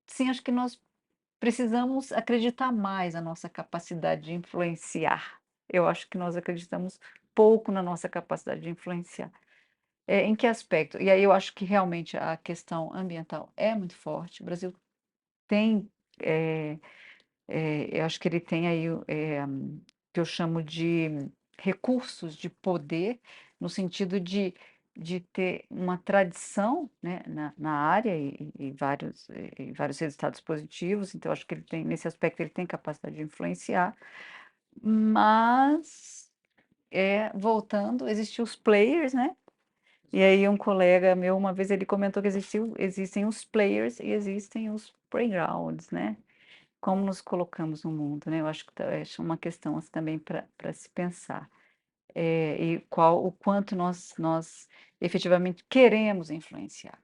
sim, acho que nós precisamos acreditar mais na nossa capacidade de influenciar. Eu acho que nós acreditamos pouco na nossa capacidade de influenciar. É, em que aspecto? E aí eu acho que realmente a questão ambiental é muito forte. O Brasil tem é, É, eu acho que ele tem aí é, que eu chamo de recursos de poder, no sentido de, de ter uma tradição né, na, na área e, e vários, e vários resultados positivos, então acho que ele tem, nesse aspecto, ele tem capacidade de influenciar, mas é, voltando, existem os players, né? E aí um colega meu, uma vez ele comentou que existiu, existem os players e existem os playgrounds, né? Como nos colocamos no mundo, né? Eu acho que é uma questão assim, também para se pensar. É, e qual o quanto nós, nós efetivamente queremos influenciar.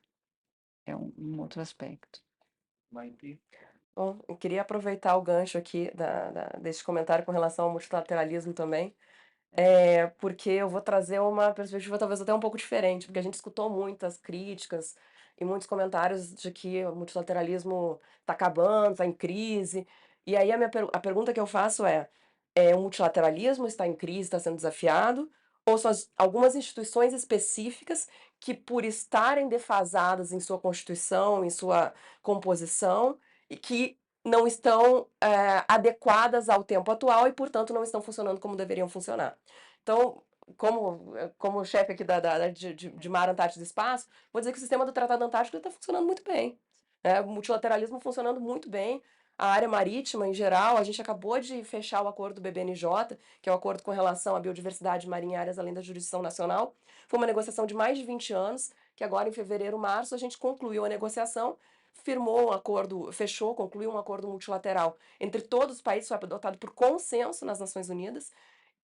É um, um outro aspecto. Bom, eu queria aproveitar o gancho aqui da, da, desse comentário com relação ao multilateralismo também, é, porque eu vou trazer uma perspectiva talvez até um pouco diferente, porque a gente escutou muitas críticas e muitos comentários de que o multilateralismo está acabando, está em crise. E aí a, minha per a pergunta que eu faço é: é, o multilateralismo está em crise, está sendo desafiado? Ou são as, algumas instituições específicas que, por estarem defasadas em sua constituição, em sua composição, e que não estão é, adequadas ao tempo atual e, portanto, não estão funcionando como deveriam funcionar. Então, como, como chefe aqui da, da de, de, Mar Antártico do Espaço, vou dizer que o sistema do Tratado Antártico está funcionando muito bem. Né? O multilateralismo funcionando muito bem. A área marítima, em geral, a gente acabou de fechar o acordo do BBNJ, que é o acordo com relação à biodiversidade marinha e áreas além da jurisdição nacional. Foi uma negociação de mais de 20 anos, que agora, em fevereiro, março, a gente concluiu a negociação firmou um acordo, fechou, concluiu um acordo multilateral entre todos os países, foi adotado por consenso nas Nações Unidas.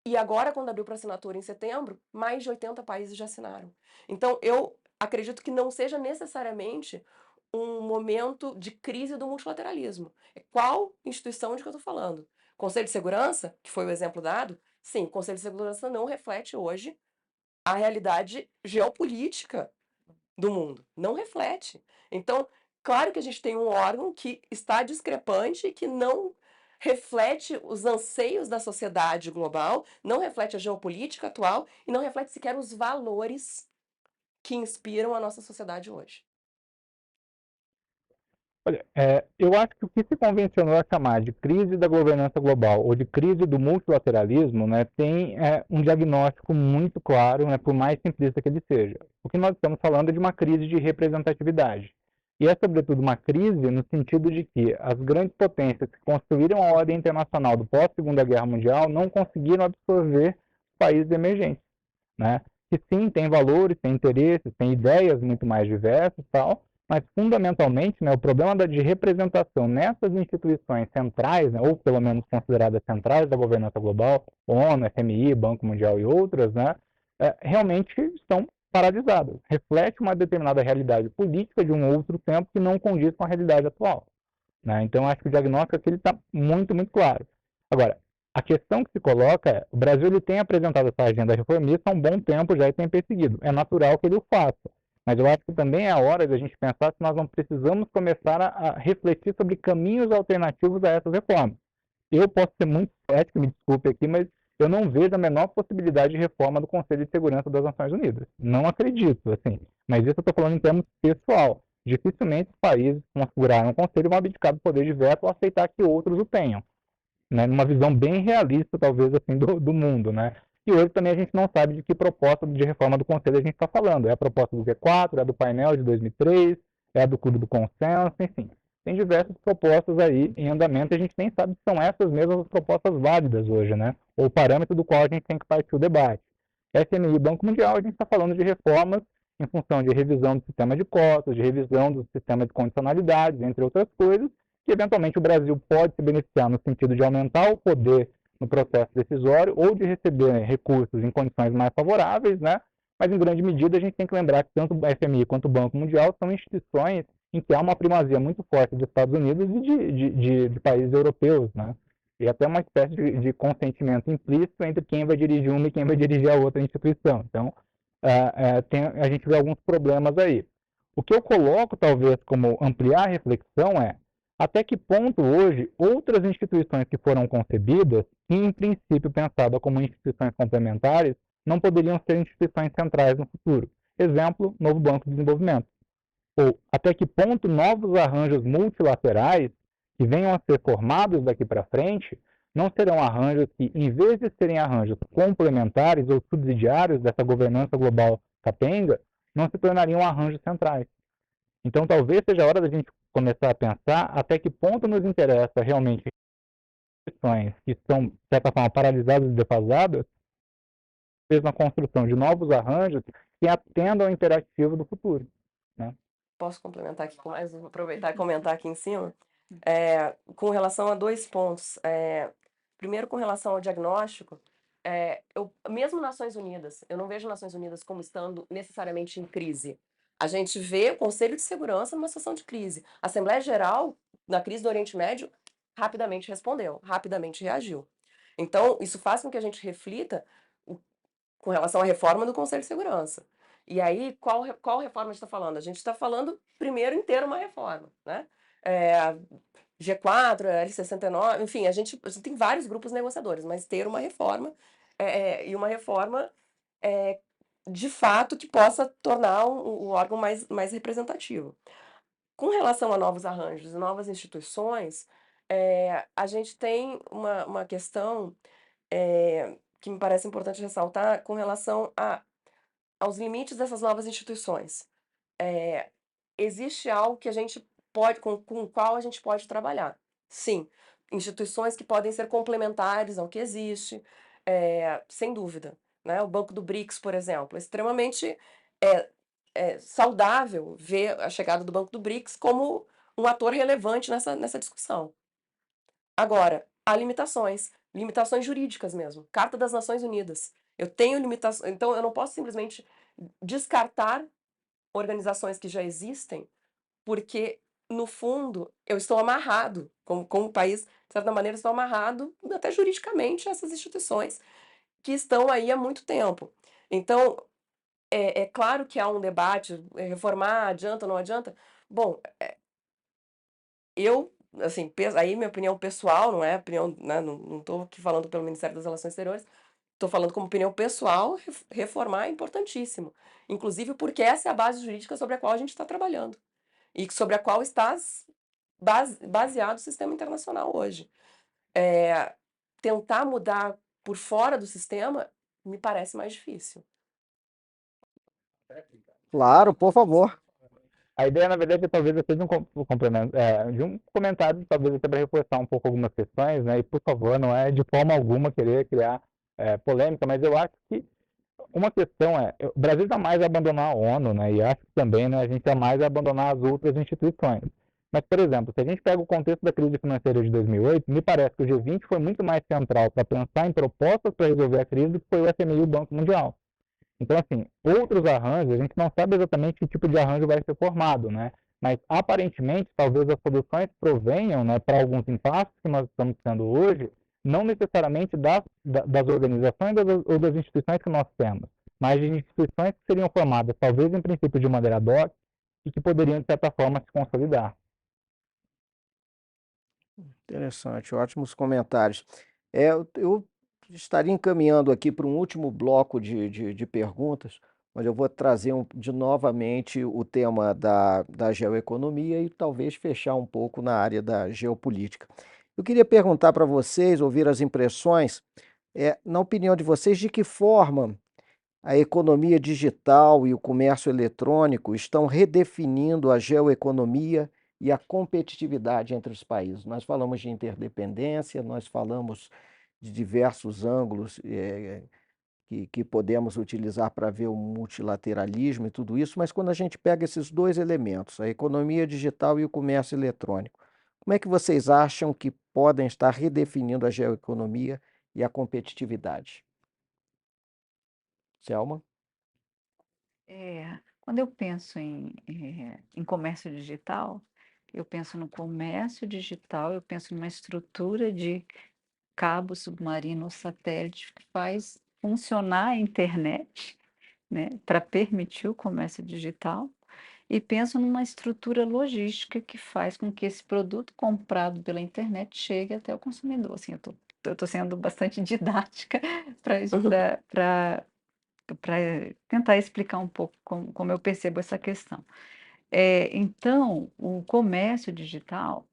E agora, quando abriu para assinatura em setembro, mais de 80 países já assinaram. Então, eu acredito que não seja necessariamente um momento de crise do multilateralismo. É qual instituição de que eu estou falando? Conselho de Segurança, que foi o exemplo dado, sim, o Conselho de Segurança não reflete hoje a realidade geopolítica do mundo. Não reflete. Então, Claro que a gente tem um órgão que está discrepante que não reflete os anseios da sociedade global, não reflete a geopolítica atual e não reflete sequer os valores que inspiram a nossa sociedade hoje. Olha, é, eu acho que o que se convencionou a chamar de crise da governança global ou de crise do multilateralismo né, tem é, um diagnóstico muito claro, né, por mais simplista que ele seja. O que nós estamos falando é de uma crise de representatividade. E é, sobretudo, uma crise no sentido de que as grandes potências que construíram a ordem internacional do pós-Segunda Guerra Mundial não conseguiram absorver países emergentes, né? que sim, tem valores, tem interesses, tem ideias muito mais diversas tal, mas fundamentalmente né, o problema de representação nessas instituições centrais, né, ou pelo menos consideradas centrais da governança global, ONU, FMI, Banco Mundial e outras, né, é, realmente estão paralisadas. Reflete uma determinada realidade política de um outro tempo que não condiz com a realidade atual. Né? Então, acho que o diagnóstico aqui está muito, muito claro. Agora, a questão que se coloca é, o Brasil ele tem apresentado essa agenda reformista há um bom tempo já e tem perseguido. É natural que ele o faça. Mas eu acho que também é a hora de a gente pensar se nós não precisamos começar a, a refletir sobre caminhos alternativos a essas reformas. Eu posso ser muito cético, me desculpe aqui, mas eu não vejo a menor possibilidade de reforma do Conselho de Segurança das Nações Unidas. Não acredito, assim. Mas isso eu estou falando em termos pessoal. Dificilmente os países que configuraram o Conselho vão abdicar do poder de veto ou aceitar que outros o tenham. Né? Numa visão bem realista, talvez, assim, do, do mundo, né? E hoje também a gente não sabe de que proposta de reforma do Conselho a gente está falando. É a proposta do G4, é a do painel de 2003, é a do Clube do Consenso, enfim tem diversas propostas aí em andamento e a gente nem sabe se são essas mesmas as propostas válidas hoje, né? Ou o parâmetro do qual a gente tem que partir o debate. FMI e Banco Mundial, a gente está falando de reformas em função de revisão do sistema de cotas, de revisão do sistema de condicionalidades, entre outras coisas, que eventualmente o Brasil pode se beneficiar no sentido de aumentar o poder no processo decisório ou de receber recursos em condições mais favoráveis, né? Mas em grande medida a gente tem que lembrar que tanto o FMI quanto o Banco Mundial são instituições em que há uma primazia muito forte dos Estados Unidos e de, de, de, de países europeus, né? E até uma espécie de, consentimento implícito entre quem vai dirigir uma e quem vai dirigir a outra instituição. Então, uh, uh, tem, a gente vê alguns problemas aí. O que eu coloco, talvez, como ampliar a reflexão é até que ponto hoje outras instituições que foram concebidas, e em princípio pensadas como instituições complementares, não poderiam ser instituições centrais no futuro. Exemplo, Novo Banco de Desenvolvimento ou até que ponto novos arranjos multilaterais que venham a ser formados daqui para frente não serão arranjos que, em vez de serem arranjos complementares ou subsidiários dessa governança global capenga, não se tornariam arranjos centrais. Então, talvez seja a hora da gente começar a pensar até que ponto nos interessa realmente instituições que estão, de certa forma, paralisadas e defasadas, fez na construção de novos arranjos que atendam ao imperativo do futuro. Né? Posso complementar aqui com mais, aproveitar e comentar aqui em cima? É, com relação a dois pontos. É, primeiro, com relação ao diagnóstico, é, eu, mesmo Nações Unidas, eu não vejo Nações Unidas como estando necessariamente em crise. A gente vê o Conselho de Segurança numa situação de crise. A Assembleia Geral, na crise do Oriente Médio, rapidamente respondeu, rapidamente reagiu. Então, isso faz com que a gente reflita com relação à reforma do Conselho de Segurança. E aí, qual, qual reforma a gente está falando? A gente está falando, primeiro, inteiro uma reforma, né? É, G4, L69, enfim, a gente, a gente, tem vários grupos negociadores, mas ter uma reforma é, é, e uma reforma é, de fato que possa tornar o, o, órgão mais, mais representativo. Com relação a novos arranjos e novas instituições, é, a gente tem uma, uma questão é, que me parece importante ressaltar com relação a, aos limites dessas novas instituições. É, existe algo que a gente pode, com, com o qual a gente pode trabalhar. Sim, instituições que podem ser complementares ao que existe, é, sem dúvida. Né? O Banco do BRICS, por exemplo, é extremamente é, é saudável ver a chegada do Banco do BRICS como um ator relevante nessa, nessa discussão. Agora, há limitações, limitações jurídicas mesmo. Carta das Nações Unidas. Eu tenho limitações, então eu não posso simplesmente descartar organizações que já existem, porque no fundo eu estou amarrado, como, como país, de certa maneira, estou amarrado até juridicamente a essas instituições que estão aí há muito tempo. Então, é, é claro que há um debate, é, reformar adianta ou não adianta. Bom, é, eu assim, aí minha opinião pessoal, não é opinião, né, não estou aqui falando pelo Ministério das Relações Exteriores, estou falando como opinião pessoal, reformar é importantíssimo. Inclusive porque essa é a base jurídica sobre a qual a gente está trabalhando e sobre a qual está base, baseado o sistema internacional hoje. É, tentar mudar por fora do sistema me parece mais difícil. Claro, por favor. A ideia, na verdade, é talvez seja um complemento, é, de um comentário, talvez até para reforçar um pouco algumas questões, né? E, por favor, não é de forma alguma querer criar é, polêmica, mas eu acho que uma questão é, o Brasil jamais abandonar a ONU, né? E acho que também né, a gente jamais abandonar as outras instituições. Mas, por exemplo, se a gente pega o contexto da crise financeira de 2008, me parece que o G20 foi muito mais central para pensar em propostas para resolver a crise do que foi o FMI e o Banco Mundial. Então, assim, outros arranjos, a gente não sabe exatamente que tipo de arranjo vai ser formado, né? Mas, aparentemente, talvez as soluções provenham, né, para alguns impasses que nós estamos tendo hoje, não necessariamente das, das organizações ou das instituições que nós temos, mas de instituições que seriam formadas, talvez, em princípio, de maneira ad hoc, e que poderiam, de certa forma, se consolidar. Interessante, ótimos comentários. É, eu estaria encaminhando aqui para um último bloco de, de, de perguntas, onde eu vou trazer um, de novamente o tema da, da geoeconomia e talvez fechar um pouco na área da geopolítica. Eu queria perguntar para vocês, ouvir as impressões, é, na opinião de vocês, de que forma a economia digital e o comércio eletrônico estão redefinindo a geoeconomia e a competitividade entre os países. Nós falamos de interdependência, nós falamos de diversos ângulos é, que, que podemos utilizar para ver o multilateralismo e tudo isso, mas quando a gente pega esses dois elementos, a economia digital e o comércio eletrônico, como é que vocês acham que podem estar redefinindo a geoeconomia e a competitividade? Selma? É, quando eu penso em, é, em comércio digital, eu penso no comércio digital, eu penso numa estrutura de cabo submarino satélite que faz funcionar a internet, né, para permitir o comércio digital, e penso numa estrutura logística que faz com que esse produto comprado pela internet chegue até o consumidor. Assim, eu estou sendo bastante didática para uhum. tentar explicar um pouco como, como eu percebo essa questão. É, então, o comércio digital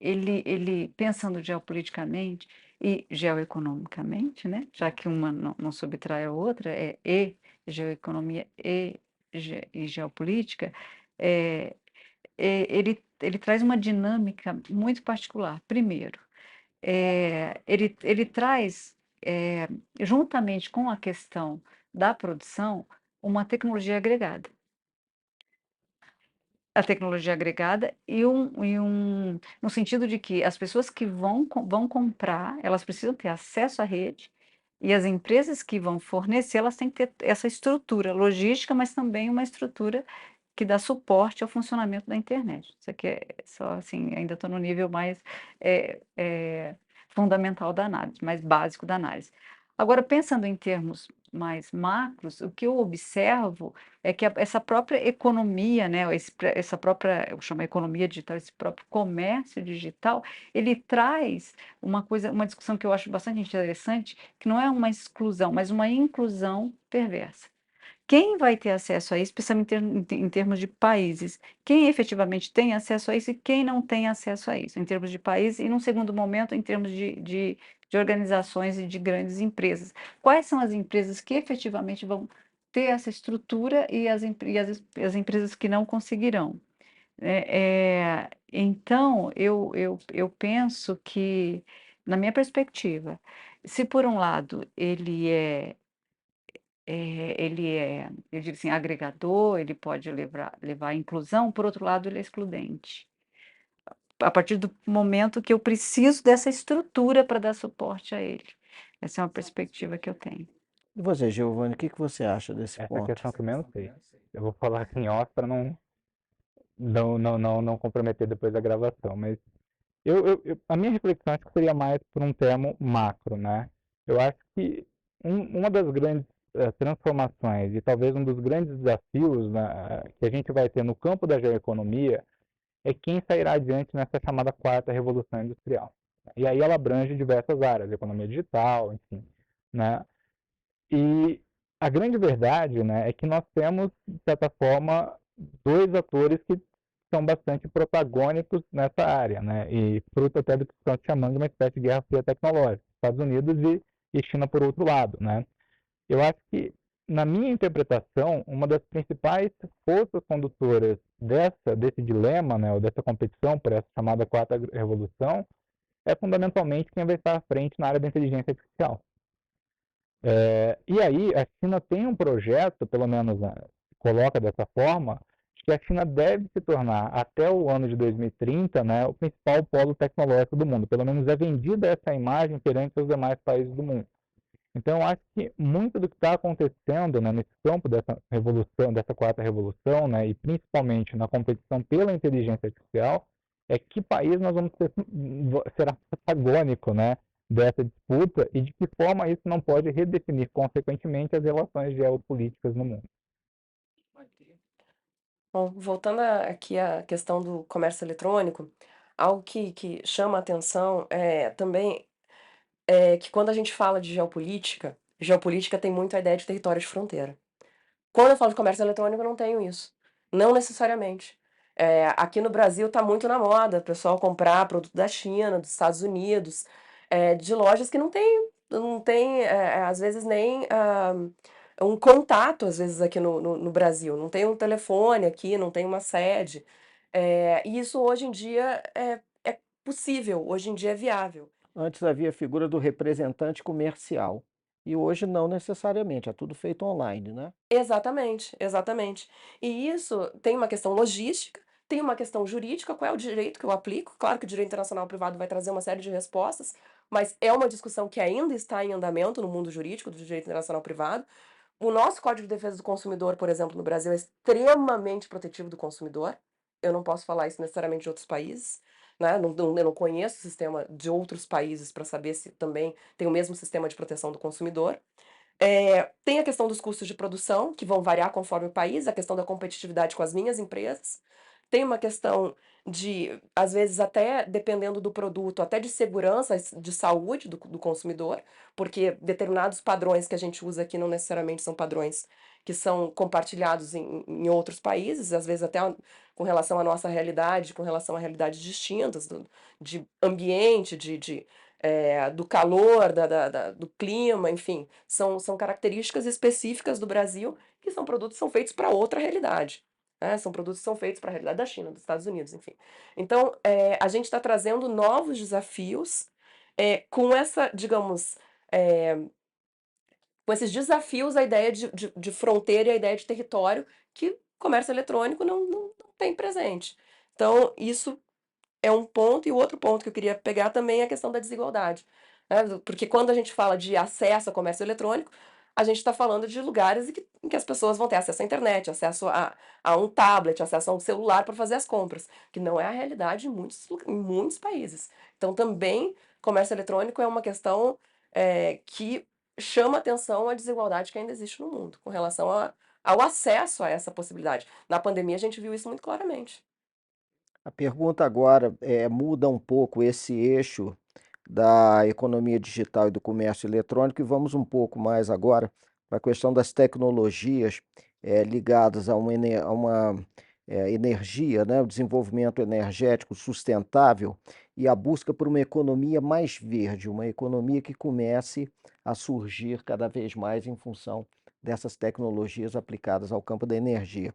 ele, ele pensando geopoliticamente e geoeconomicamente, né? já que uma não, não subtrai a outra, é e geoeconomia e, e geopolítica, é, é, ele, ele traz uma dinâmica muito particular. Primeiro, é, ele, ele traz, é, juntamente com a questão da produção, uma tecnologia agregada a tecnologia agregada e um, e um no sentido de que as pessoas que vão, vão comprar, elas precisam ter acesso à rede e as empresas que vão fornecer, elas têm que ter essa estrutura logística, mas também uma estrutura que dá suporte ao funcionamento da internet. Isso aqui é só assim, ainda estou no nível mais é, é, fundamental da análise, mais básico da análise. Agora, pensando em termos mais macros, o que eu observo é que a, essa própria economia, né, esse, essa própria, eu chamo economia digital, esse próprio comércio digital, ele traz uma coisa, uma discussão que eu acho bastante interessante, que não é uma exclusão, mas uma inclusão perversa. Quem vai ter acesso a isso, especialmente em, em termos de países? Quem efetivamente tem acesso a isso e quem não tem acesso a isso, em termos de país e, num segundo momento, em termos de, de, de organizações e de grandes empresas. Quais são as empresas que efetivamente vão ter essa estrutura e as, e as, as empresas que não conseguirão? É, é, então, eu, eu, eu penso que, na minha perspectiva, se por um lado ele é, é, ele é, eu digo assim, agregador, ele pode levar, levar à inclusão, por outro lado, ele é excludente a partir do momento que eu preciso dessa estrutura para dar suporte a ele. Essa é uma perspectiva que eu tenho. E você, Giovanni, o que, que você acha desse Essa ponto? é a questão que eu menos sei. Eu vou falar em off para não, não, não, não, não comprometer depois da gravação, mas eu, eu, eu, a minha reflexão acho que seria mais por um termo macro, né? Eu acho que um, uma das grandes uh, transformações e talvez um dos grandes desafios né, que a gente vai ter no campo da geoeconomia é quem sairá adiante nessa chamada quarta revolução industrial. E aí ela abrange diversas áreas, economia digital, enfim, né? E a grande verdade, né, é que nós temos, de certa forma, dois atores que são bastante protagônicos nessa área, né? E fruto até do que estão chamando de uma espécie de guerra fria tecnológica, Estados Unidos e, e China por outro lado, né? Eu acho que na minha interpretação, uma das principais forças condutoras dessa, desse dilema, né, ou dessa competição por essa chamada quarta revolução, é fundamentalmente quem vai estar à frente na área da inteligência artificial. É, e aí, a China tem um projeto, pelo menos né, coloca dessa forma, de que a China deve se tornar, até o ano de 2030, né, o principal polo tecnológico do mundo. Pelo menos é vendida essa imagem perante os demais países do mundo. Então, eu acho que muito do que está acontecendo né, nesse campo dessa revolução, dessa quarta revolução, né, e principalmente na competição pela inteligência artificial, é que país nós vamos ser, será protagônico né, dessa disputa e de que forma isso não pode redefinir, consequentemente, as relações geopolíticas no mundo. Bom, voltando aqui à questão do comércio eletrônico, algo que, que chama atenção é também é que quando a gente fala de geopolítica, geopolítica tem muito a ideia de território de fronteira. Quando eu falo de comércio eletrônico, eu não tenho isso. Não necessariamente. É, aqui no Brasil está muito na moda o pessoal comprar produto da China, dos Estados Unidos, é, de lojas que não tem, não tem é, às vezes, nem uh, um contato, às vezes, aqui no, no, no, Brasil. Não tem um telefone aqui, não tem uma sede. É, e isso hoje em dia é, é possível, hoje em dia é viável. Antes havia a figura do representante comercial. E hoje não necessariamente, é tudo feito online, né? Exatamente, exatamente. E isso tem uma questão logística, tem uma questão jurídica, qual é o direito que eu aplico? Claro que o direito internacional privado vai trazer uma série de respostas, mas é uma discussão que ainda está em andamento no mundo jurídico do direito internacional privado. O nosso Código de Defesa do Consumidor, por exemplo, no Brasil, é extremamente protetivo do consumidor. Eu não posso falar isso necessariamente de outros países né? Não, não, eu não conheço o sistema de outros países para saber se também tem o mesmo sistema de proteção do consumidor. É, tem a questão dos custos de produção, que vão variar conforme o país, a questão da competitividade com as minhas empresas. Tem uma questão de, às vezes, até dependendo do produto, até de segurança de saúde do, do consumidor, porque determinados padrões que a gente usa aqui não necessariamente são padrões que são compartilhados em, em outros países, às vezes até com relação à nossa realidade, com relação a realidades distintas, do, de ambiente, de, de é, do calor, da, da, da, do clima, enfim, são, são características específicas do Brasil que são produtos que são feitos para outra realidade. Né? São produtos que são feitos para a realidade da China, dos Estados Unidos, enfim. Então, é, a gente está trazendo novos desafios é, com essa, digamos, é, com esses desafios, a ideia de, de, de, fronteira e a ideia de território que comércio eletrônico não, não, não tem presente. Então, isso é um ponto, e o outro ponto que eu queria pegar também é a questão da desigualdade. Né? Porque quando a gente fala de acesso a comércio eletrônico, a gente está falando de lugares em que, em que, as pessoas vão ter acesso à internet, acesso a, a um tablet, acesso a um celular para fazer as compras, que não é a realidade em muitos, em muitos países. Então, também, comércio eletrônico é uma questão é, que chama atenção a desigualdade que ainda existe no mundo com relação a, ao acesso a essa possibilidade. Na pandemia, a gente viu isso muito claramente. A pergunta agora é, muda um pouco esse eixo da economia digital e do comércio eletrônico e vamos um pouco mais agora para a questão das tecnologias é, ligadas a uma, a uma é, energia, né, o desenvolvimento energético sustentável e a busca por uma economia mais verde, uma economia que comece a surgir cada vez mais em função dessas tecnologias aplicadas ao campo da energia.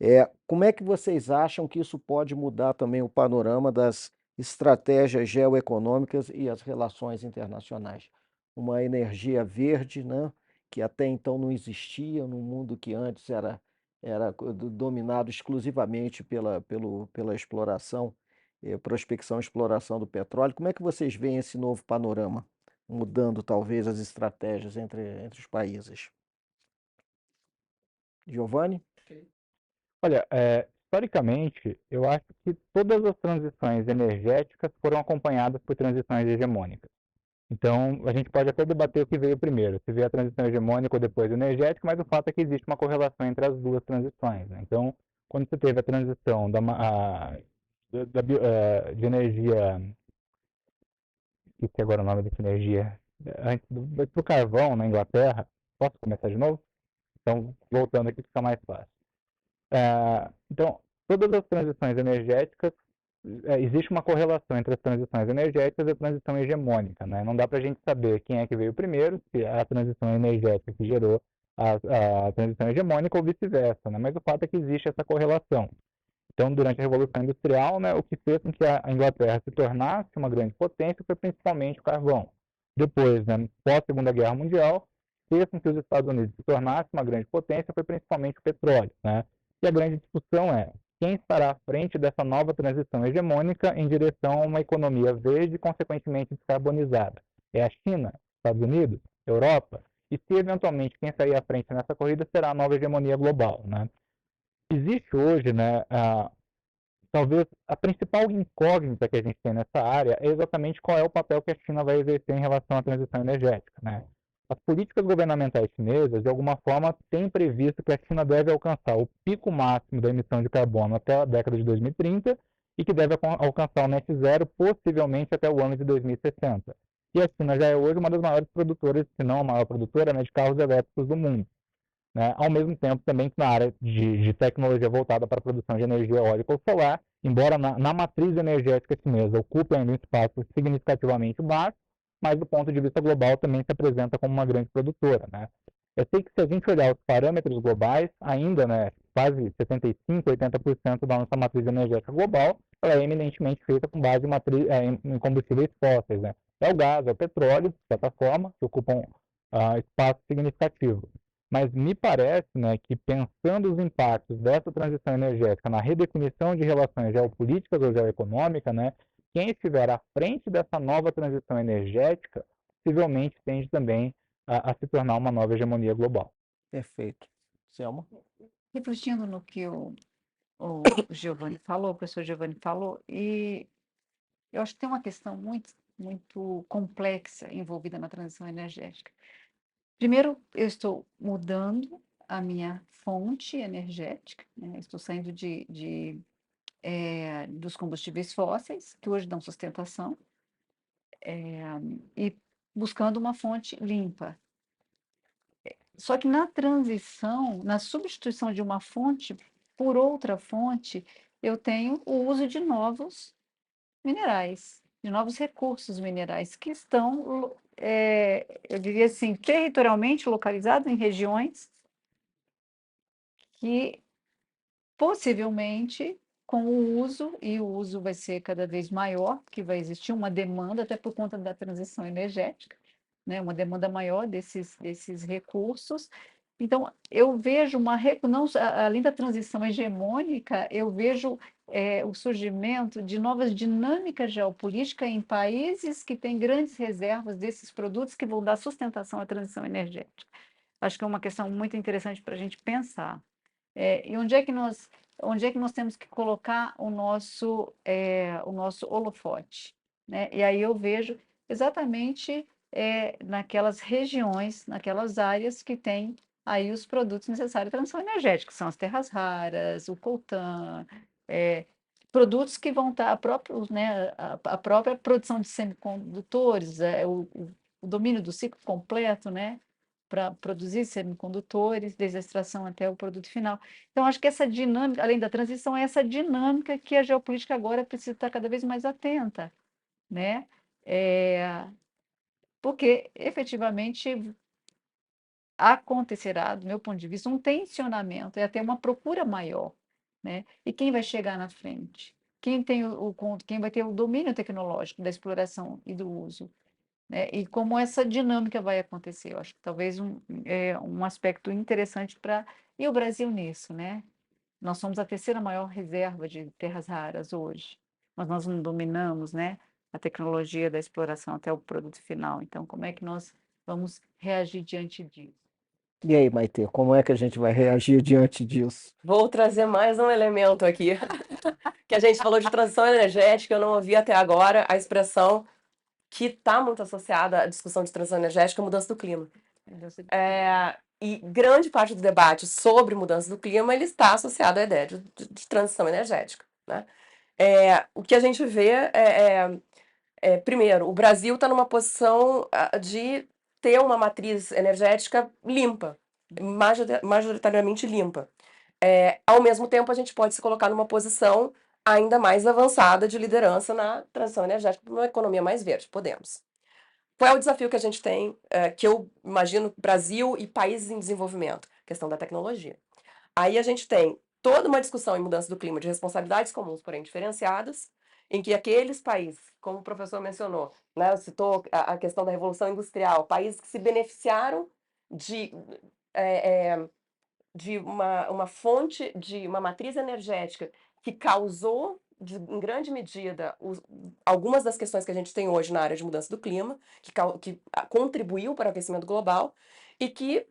É, como é que vocês acham que isso pode mudar também o panorama das estratégias geoeconômicas e as relações internacionais? Uma energia verde, né, que até então não existia no mundo que antes era, era dominado exclusivamente pela, pelo, pela exploração, eh, prospecção e exploração do petróleo. Como é que vocês veem esse novo panorama, mudando talvez as estratégias entre, entre os países? Giovanni? Olha, é, historicamente, eu acho que todas as transições energéticas foram acompanhadas por transições hegemônicas. Então, a gente pode até debater o que veio primeiro, se veio a transição hegemônica ou depois energética, mas o fato é que existe uma correlação entre as duas transições. Né? Então, quando você teve a transição da, a, da, da, é, de energia. Esqueci agora o nome dessa energia. Antes do, do carvão na Inglaterra. Posso começar de novo? Então, voltando aqui, fica mais fácil. É, então, todas as transições energéticas, é, existe uma correlação entre as transições energéticas e a transição hegemônica. Né? Não dá para a gente saber quem é que veio primeiro, se a transição energética que gerou a, a transição hegemônica ou vice-versa. Né? Mas o fato é que existe essa correlação. Então, durante a Revolução Industrial, né, o que fez com que a Inglaterra se tornasse uma grande potência foi principalmente o carvão. Depois, né, pós-Segunda Guerra Mundial, fez com que os Estados Unidos se tornassem uma grande potência foi principalmente o petróleo. Né? E a grande discussão é quem estará à frente dessa nova transição hegemônica em direção a uma economia verde e, consequentemente, descarbonizada? É a China, Estados Unidos, Europa? E se, eventualmente, quem sair à frente nessa corrida será a nova hegemonia global? Né? Existe hoje, né, a, talvez a principal incógnita que a gente tem nessa área é exatamente qual é o papel que a China vai exercer em relação à transição energética. Né? As políticas governamentais chinesas, de alguma forma, têm previsto que a China deve alcançar o pico máximo da emissão de carbono até a década de 2030 e que deve alcançar o net zero possivelmente até o ano de 2060. E a China já é hoje uma das maiores produtoras, se não a maior produtora, né, de carros elétricos do mundo. Né? Ao mesmo tempo, também na área de, de, tecnologia voltada para a produção de energia eólica ou solar, embora na, na matriz energética chinesa ocupe ainda um espaço significativamente baixo, mas do ponto de vista global também se apresenta como uma grande produtora. Né? Eu sei que se a gente olhar os parâmetros globais, ainda né, quase 75, 80% da nossa matriz energética global, ela é eminentemente feita com base em, matriz, é, em combustíveis fósseis. Né? É o gás, é o petróleo, de certa forma, que ocupam uh, espaço significativo. Mas me parece né, que pensando os impactos dessa transição energética na redefinição de relações geopolíticas ou geoeconômicas, né, quem estiver à frente dessa nova transição energética possivelmente tende também a, a se tornar uma nova hegemonia global. Perfeito. Selma? Refletindo no que o, o Giovanni falou, o professor Giovanni falou, e eu acho que tem uma questão muito, muito complexa envolvida na transição energética. Primeiro, eu estou mudando a minha fonte energética, né? estou saindo de, de eh, dos combustíveis fósseis, que hoje dão sustentação, eh, e buscando uma fonte limpa. Só que na transição, na substituição de uma fonte por outra fonte, eu tenho o uso de novos minerais, de novos recursos minerais que estão, eh, eu diria assim, territorialmente localizados em regiões que possivelmente com o uso, e o uso vai ser cada vez maior, porque vai existir uma demanda, até por conta da transição energética, né, uma demanda maior desses, desses recursos. Então, eu vejo uma, não, além da transição hegemônica, eu vejo é, o surgimento de novas dinâmicas geopolíticas em países que têm grandes reservas desses produtos que vão dar sustentação à transição energética. Acho que é uma questão muito interessante para a gente pensar. É, e onde é que nós onde é que nós temos que colocar o nosso é, o nosso holofote, né? E aí eu vejo exatamente é, naquelas regiões, naquelas áreas que têm aí os produtos necessários à transição energética, são as terras raras, o coltan, é, produtos que vão estar a própria, né, a, a própria produção de semicondutores, é, o, o domínio do ciclo completo, né, para produzir semicondutores, desde a extração até o produto final. Então, acho que essa dinâmica, além da transição, é essa dinâmica que a geopolítica agora precisa estar cada vez mais atenta, né? É, porque, efetivamente, acontecerá, do meu ponto de vista, um tensionamento, é até uma procura maior, né? E quem vai chegar na frente? Quem tem o, o quem vai ter o domínio tecnológico da exploração e do uso? Né? E como essa dinâmica vai acontecer? Eu acho que talvez um, é, um aspecto interessante para. E o Brasil nisso, né? Nós somos a terceira maior reserva de terras raras hoje, mas nós não dominamos, né? A tecnologia da exploração até o produto final. Então, como é que nós vamos reagir diante disso? E aí, Maite, como é que a gente vai reagir diante disso? Vou trazer mais um elemento aqui, que a gente falou de transição energética, eu não ouvi até agora a expressão que está muito associada à discussão de transição energética, mudança do clima. É, e grande parte do debate sobre mudança do clima ele está associado à ideia de, de, de transição energética. Né? É, o que a gente vê é, é, é primeiro, o Brasil está numa posição ah, de ter uma matriz energética limpa, majoritariamente limpa. É, ao mesmo tempo, a gente pode se colocar numa posição ainda mais avançada de liderança na transição energética para uma economia mais verde. Podemos. Qual é o desafio que a gente tem, é, que eu imagino Brasil e países em desenvolvimento? Questão da tecnologia. Aí a gente tem toda uma discussão em mudança do clima de responsabilidades comuns, porém diferenciadas, em que aqueles países, como o professor mencionou, né, citou a, a questão da revolução industrial, países que se beneficiaram de, é, é, de uma, uma fonte, de uma matriz energética que causou, de, em grande medida, os, algumas das questões que a gente tem hoje na área de mudança do clima, que, que contribuiu para o aquecimento global e que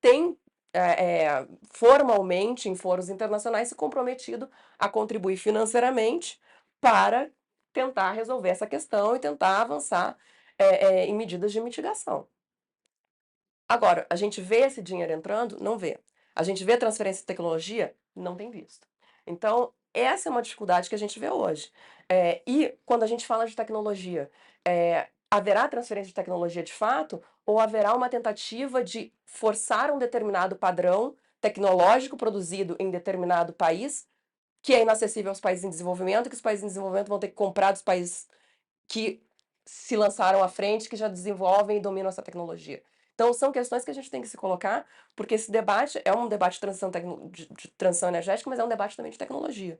tem é, é, formalmente em foros internacionais se comprometido a contribuir financeiramente para tentar resolver essa questão e tentar avançar é, é em medidas de mitigação. Agora, a gente vê esse dinheiro entrando? Não vê. A gente vê transferência de tecnologia? Não tem visto. Então, essa é uma dificuldade que a gente vê hoje. É, e quando a gente fala de tecnologia, é, haverá transferência de tecnologia de fato ou haverá uma tentativa de forçar um determinado padrão tecnológico produzido em determinado país que é inacessível aos países em desenvolvimento, que os países em desenvolvimento vão ter que comprar dos países que se lançaram à frente, que já desenvolvem e dominam essa tecnologia. Então, são questões que a gente tem que se colocar, porque esse debate é um debate de transição, de, de transição energética, mas é um debate também de tecnologia.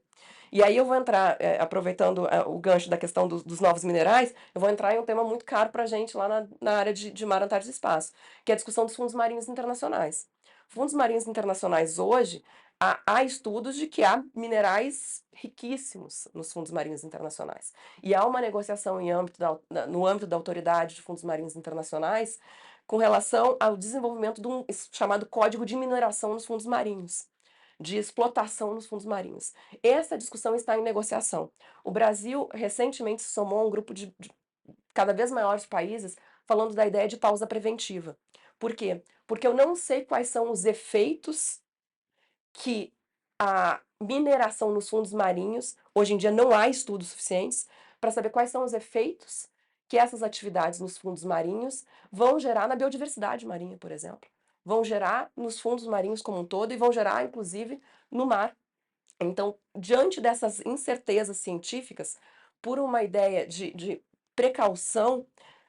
E aí eu vou entrar, é, aproveitando é, o gancho da questão do, dos novos minerais, eu vou entrar em um tema muito caro para a gente lá na, na área de, de mar, Antártida e Espaço, que é a discussão dos fundos marinhos internacionais. Fundos marinhos internacionais hoje, há, há estudos de que há minerais riquíssimos nos fundos marinhos internacionais. E há uma negociação em âmbito da, no âmbito da autoridade de fundos marinhos internacionais com relação ao desenvolvimento de um chamado Código de Mineração nos Fundos Marinhos, de explotação nos fundos marinhos. Essa discussão está em negociação. O Brasil recentemente se somou a um grupo de, de cada vez maiores países falando da ideia de pausa preventiva. Por quê? Porque eu não sei quais são os efeitos que a mineração nos fundos marinhos. Hoje em dia não há estudos suficientes para saber quais são os efeitos que essas atividades nos fundos marinhos vão gerar na biodiversidade marinha, por exemplo. Vão gerar nos fundos marinhos como um todo e vão gerar, inclusive, no mar. Então, diante dessas incertezas científicas, por uma ideia de, de precaução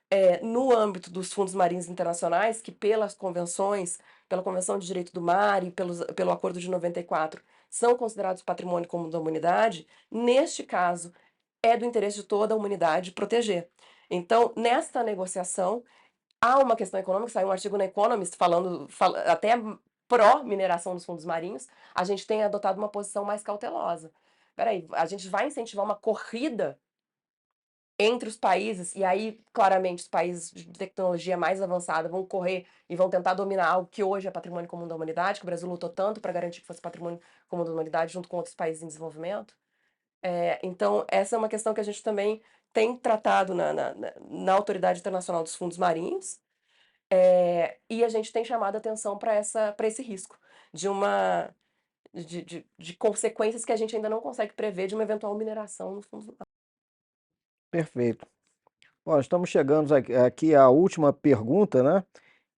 é, no âmbito dos fundos marinhos internacionais, que pelas convenções, pela Convenção de Direito do Mar e pelos, pelo Acordo de 94, são considerados patrimônio comum da humanidade, neste caso, é do interesse de toda a humanidade proteger. Então, nesta negociação, há uma questão econômica, saiu um artigo no Economist falando fala, até pró-mineração dos fundos marinhos, a gente tem adotado uma posição mais cautelosa. Peraí, a gente vai incentivar uma corrida entre os países, e aí, claramente, os países de tecnologia mais avançada vão correr e vão tentar dominar algo que hoje é patrimônio comum da humanidade, que o Brasil lutou tanto para garantir que fosse patrimônio comum da humanidade, junto com outros países em desenvolvimento. É, então, essa é uma questão que a gente também tem tratado na, na, na Autoridade Internacional dos Fundos Marinhos, é, e a gente tem chamado atenção para esse risco de uma de, de, de, consequências que a gente ainda não consegue prever de uma eventual mineração nos fundos marinhos. Perfeito. Bom, estamos chegando aqui à última pergunta, né?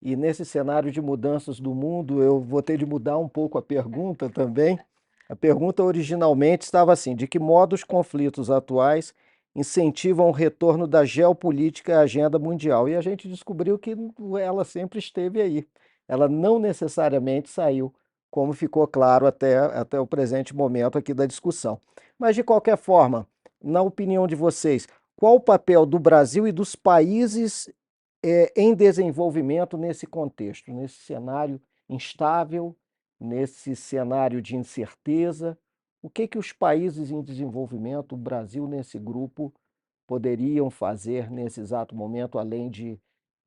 E nesse cenário de mudanças do mundo, eu vou ter de mudar um pouco a pergunta também. A pergunta originalmente estava assim: de que modo os conflitos atuais incentivam o retorno da geopolítica à agenda mundial? E a gente descobriu que ela sempre esteve aí. Ela não necessariamente saiu, como ficou claro até, até o presente momento aqui da discussão. Mas, de qualquer forma, na opinião de vocês, qual o papel do Brasil e dos países é, em desenvolvimento nesse contexto, nesse cenário instável, nesse cenário de incerteza? O que, que os países em desenvolvimento, o Brasil nesse grupo, poderiam fazer nesse exato momento, além de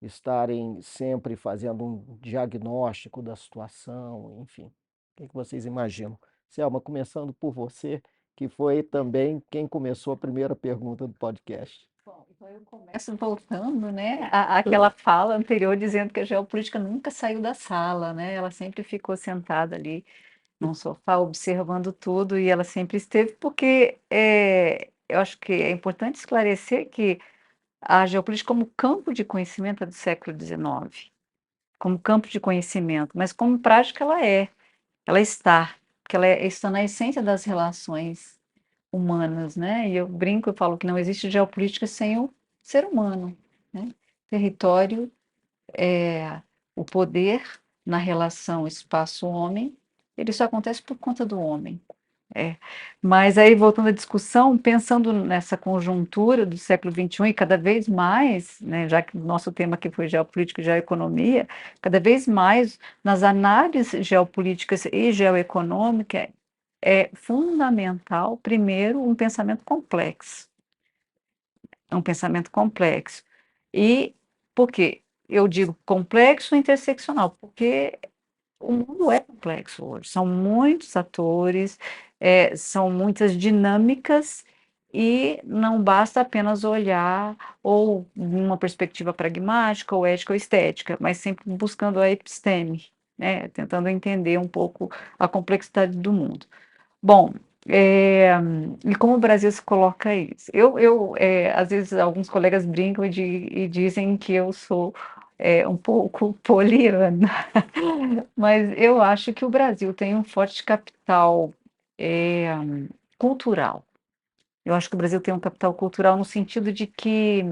estarem sempre fazendo um diagnóstico da situação, enfim? O que, que vocês imaginam? Selma, começando por você, que foi também quem começou a primeira pergunta do podcast. Bom, então eu começo voltando, né, àquela fala anterior dizendo que a geopolítica nunca saiu da sala, né? Ela sempre ficou sentada ali num sofá observando tudo e ela sempre esteve porque é, eu acho que é importante esclarecer que a geopolítica como campo de conhecimento é do século XIX, como campo de conhecimento, mas como prática ela é, ela está que ela é, está na essência das relações humanas, né? E eu brinco, eu falo que não existe geopolítica sem o ser humano, né? Território é o poder na relação espaço-homem, ele só acontece por conta do homem. É. Mas aí, voltando à discussão, pensando nessa conjuntura do século XXI e cada vez mais, né, já que o nosso tema aqui foi geopolítica e geoeconomia, cada vez mais nas análises geopolíticas e geoeconômicas é fundamental, primeiro, um pensamento complexo. Um pensamento complexo. E por quê? Eu digo complexo interseccional, porque o mundo é complexo hoje, são muitos atores, é, são muitas dinâmicas e não basta apenas olhar ou uma perspectiva pragmática ou ética ou estética, mas sempre buscando a episteme, né, tentando entender um pouco a complexidade do mundo. Bom, é, e como o Brasil se coloca isso? Eu, eu é, às vezes, alguns colegas brincam de, e dizem que eu sou é, um pouco poliana, mas eu acho que o Brasil tem um forte capital é, cultural. Eu acho que o Brasil tem um capital cultural no sentido de que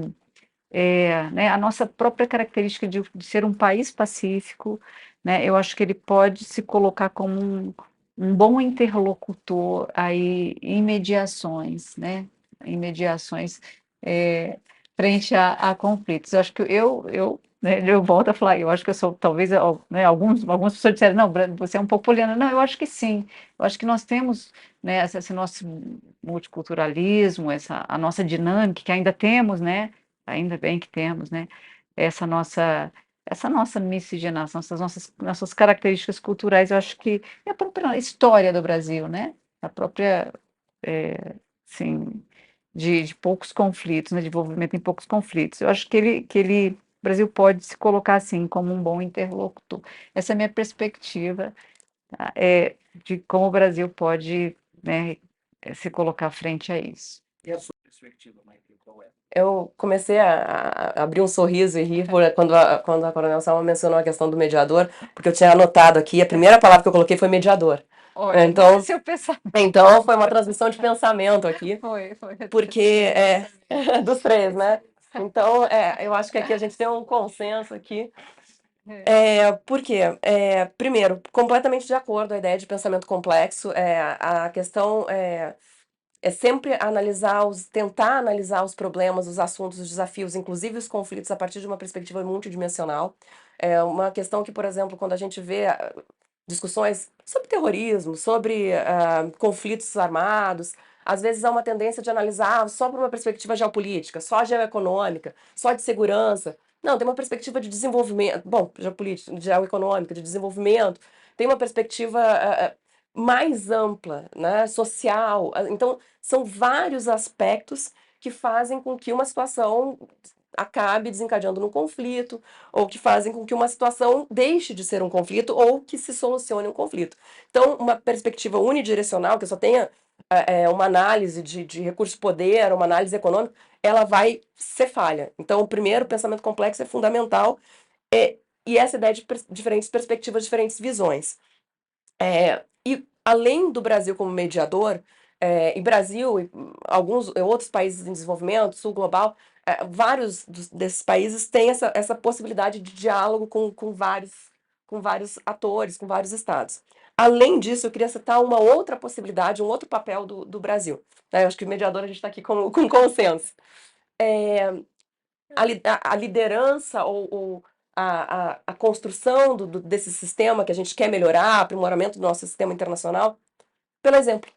é, né, a nossa própria característica de, de, ser um país pacífico, né, eu acho que ele pode se colocar como um, um bom interlocutor aí em mediações, né, em mediações é, frente a, a conflitos. Eu acho que eu, eu né, eu volto a falar, eu acho que eu sou, talvez, né, alguns, algumas pessoas disseram, não, você é um pouco poliana. Não, eu acho que sim. Eu acho que nós temos né, esse, nosso multiculturalismo, essa, a nossa dinâmica, que ainda temos, né? Ainda bem que temos, né? Essa nossa, essa nossa miscigenação, essas nossas, nossas características culturais, eu acho que é a própria história do Brasil, né? A própria, é, assim, de, de poucos conflitos, né? De envolvimento em poucos conflitos. Eu acho que ele, que ele Brasil pode se colocar assim como um bom interlocutor. Essa é a minha perspectiva tá? é, de como o Brasil pode né, se colocar frente a isso. E a sua perspectiva, qual é? Eu comecei a, a abrir um sorriso e rir por- quando a, quando a Coronel Salma mencionou a questão do mediador, porque eu tinha anotado aqui, a primeira palavra que eu coloquei foi mediador. Olha, Então- se eu pensar, Então foi uma transmissão de pensamento aqui, foi, foi. porque é dos três, né? Então, é, eu acho que aqui a gente tem um consenso aqui. É, por quê? É, primeiro, completamente de acordo a ideia de pensamento complexo. É, a questão é, é sempre analisar os, tentar analisar os problemas, os assuntos, os desafios, inclusive os conflitos, a partir de uma perspectiva multidimensional. É uma questão que, por exemplo, quando a gente vê ah, discussões sobre terrorismo, sobre ah, conflitos armados, às vezes há uma tendência de analisar só por uma perspectiva geopolítica, só geoeconômica, só de segurança. Não, tem uma perspectiva de desenvolvimento, bom, geopolítica, geoeconômica, de desenvolvimento, tem uma perspectiva ah, ah, mais ampla, né, social. Ah, Então, são vários aspectos que fazem com que uma situação acabe desencadeando num conflito, ou que fazem com que uma situação deixe de ser um conflito, ou que se solucione um conflito. Então, uma perspectiva unidirecional, que só tenha é, é, uma análise de, de recurso de poder, uma análise econômica, ela vai ser falha. Então, o primeiro, o pensamento complexo é fundamental, é, e essa ideia de pers- diferentes perspectivas, diferentes visões. É, e além do Brasil como mediador, é, e Brasil e alguns e outros países em desenvolvimento, sul global, é, vários dos- desses países têm essa, essa possibilidade de diálogo com, com, vários, com vários atores, com vários estados. Além disso, eu queria citar uma outra possibilidade, um outro papel do, do Brasil. né? Eu acho que o mediador a gente está aqui com, com consenso. É, a, a liderança ou, ou a, a, a construção do, do- desse sistema que a gente quer melhorar, aprimoramento do nosso sistema internacional, pelo exemplo.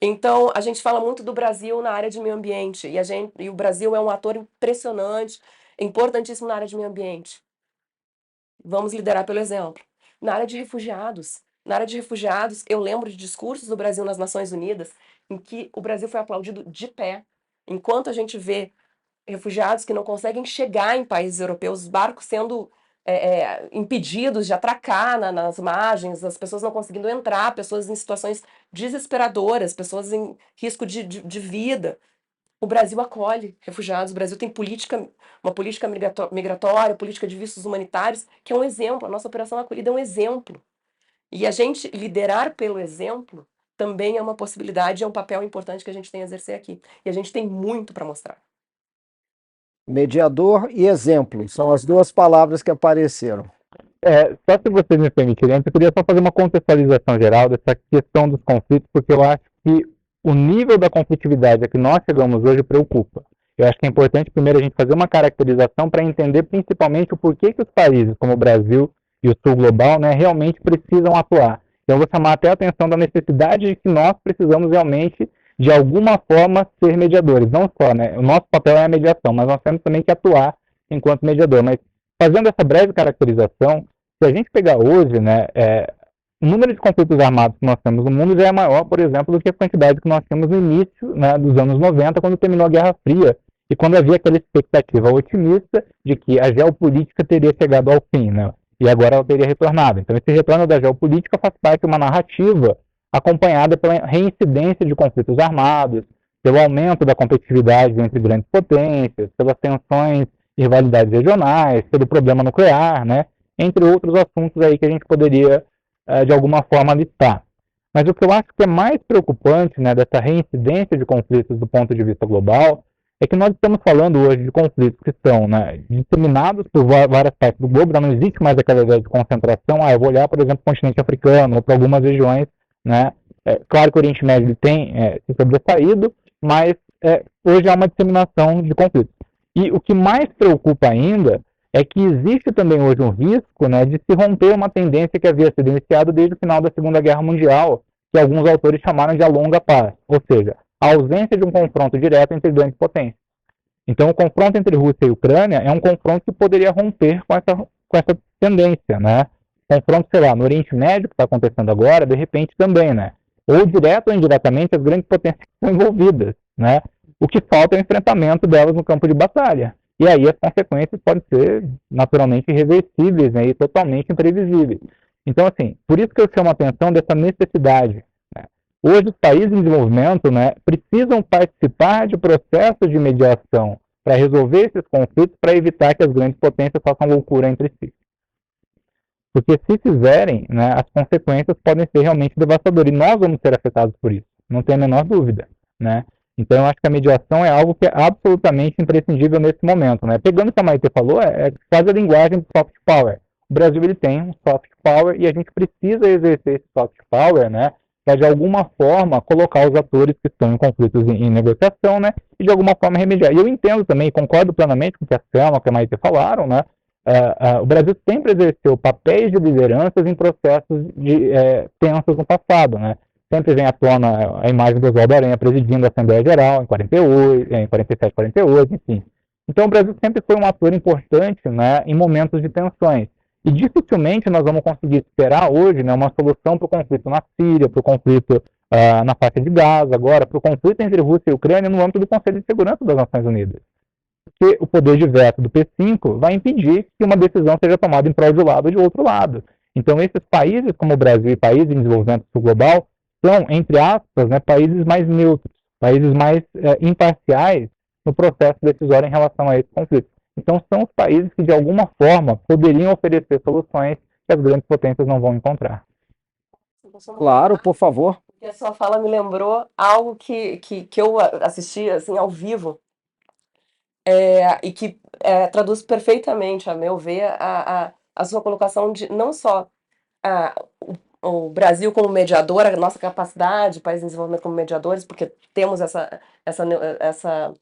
Então, a gente fala muito do Brasil na área de meio ambiente, e, a gente, e o Brasil é um ator impressionante, importantíssimo na área de meio ambiente. Vamos liderar pelo exemplo. Na área de refugiados, na área de refugiados, eu lembro de discursos do Brasil nas Nações Unidas, em que o Brasil foi aplaudido de pé, enquanto a gente vê refugiados que não conseguem chegar em países europeus, os barcos sendo é, é, impedidos de atracar na- nas margens, as pessoas não conseguindo entrar, pessoas em situações desesperadoras, pessoas em risco de, de, de vida. O Brasil acolhe refugiados, o Brasil tem política, uma política migratória, política de vistos humanitários, que é um exemplo. A nossa Operação Acolhida é um exemplo. E a gente liderar pelo exemplo também é uma possibilidade, é um papel importante que a gente tem a exercer aqui. E a gente tem muito para mostrar. Mediador e exemplo são as duas palavras que apareceram. É, só se vocês me permitirem, eu queria só fazer uma contextualização geral dessa questão dos conflitos, porque eu acho que o nível da conflitividade a que nós chegamos hoje preocupa. Eu acho que é importante primeiro a gente fazer uma caracterização para entender principalmente o porquê que os países como o Brasil e o Sul Global né, realmente precisam atuar. Então eu vou chamar até a atenção da necessidade de que nós precisamos realmente, de alguma forma, ser mediadores. Não só, né? O nosso papel é a mediação, mas nós temos também que atuar enquanto mediador. Mas fazendo essa breve caracterização, se a gente pegar hoje, né, é, o número de conflitos armados que nós temos no mundo já é maior, por exemplo, do que a quantidade que nós tínhamos no início né, dos anos 90, quando terminou a Guerra Fria, e quando havia aquela expectativa otimista de que a geopolítica teria chegado ao fim, né, e agora ela teria retornado. Então, esse retorno da geopolítica faz parte de uma narrativa acompanhada pela reincidência de conflitos armados, pelo aumento da competitividade entre grandes potências, pelas tensões e rivalidades regionais, pelo problema nuclear, né, entre outros assuntos aí que a gente poderia eh, de alguma forma listar. Mas o que eu acho que é mais preocupante né, dessa reincidência de conflitos do ponto de vista global é que nós estamos falando hoje de conflitos que são né, disseminados por várias partes do globo, não existe mais aquela ideia de concentração. Ah, eu vou olhar, por exemplo, o continente africano ou para algumas regiões. Né? É, claro que o Oriente Médio tem é, se sobressaído, mas é, hoje há uma disseminação de conflitos. E o que mais preocupa ainda é que existe também hoje um risco né, de se romper uma tendência que havia sido iniciada desde o final da Segunda Guerra Mundial, que alguns autores chamaram de a longa paz, ou seja, a ausência de um confronto direto entre grandes potências. Então, o confronto entre Rússia e Ucrânia é um confronto que poderia romper com essa, com essa tendência, né? Confronto, sei lá, no Oriente Médio, que está acontecendo agora, de repente também, né? Ou direto ou indiretamente, as grandes potências estão envolvidas, né? O que falta é o enfrentamento delas no campo de batalha. E aí as consequências podem ser naturalmente irreversíveis né, e totalmente imprevisíveis. Então, assim, por isso que eu chamo a atenção dessa necessidade. Hoje, os países em desenvolvimento né, precisam participar de processos de mediação para resolver esses conflitos, para evitar que as grandes potências façam loucura entre si. Porque se fizerem, né, as consequências podem ser realmente devastadoras. E nós vamos ser afetados por isso, não tem a menor dúvida. Né? Então, eu acho que a mediação é algo que é absolutamente imprescindível nesse momento. Né? Pegando o que a Maite falou, é, é quase a linguagem do soft power. O Brasil ele tem um soft power e a gente precisa exercer esse soft power né, para, de alguma forma, colocar os atores que estão em conflitos em, em negociação né, e, de alguma forma, remediar. E eu entendo também, concordo plenamente com o que a Selma e a Maite falaram, né, Uh, uh, o Brasil sempre exerceu papéis de lideranças em processos de, uh, tensos no passado, né? Sempre vem à tona a imagem do Oswaldo Aranha presidindo a Assembleia Geral em 48, em 47, 48, enfim. Então o Brasil sempre foi um ator importante, né, em momentos de tensões. E dificilmente nós vamos conseguir esperar hoje, né, uma solução para o conflito na Síria, para o conflito ah, na faixa de Gaza, agora para o conflito entre Rússia e Ucrânia no âmbito do Conselho de Segurança das Nações Unidas porque o poder de veto do P5 vai impedir que uma decisão seja tomada em prol de um lado ou de outro lado. Então, esses países, como o Brasil e países em desenvolvimento global, são, entre aspas, né, países mais neutros, países mais é, imparciais no processo decisório em relação a esse conflito. Então, são os países que, de alguma forma, poderiam oferecer soluções que as grandes potências não vão encontrar. Claro, por favor. Porque a sua fala me lembrou algo que, que, que eu assisti assim, ao vivo é, e que é, traduz perfeitamente, a meu ver, a, a, a sua colocação de não só a, o, o, Brasil como mediador, a nossa capacidade, país em desenvolvimento como mediadores, porque temos essa, essa, essa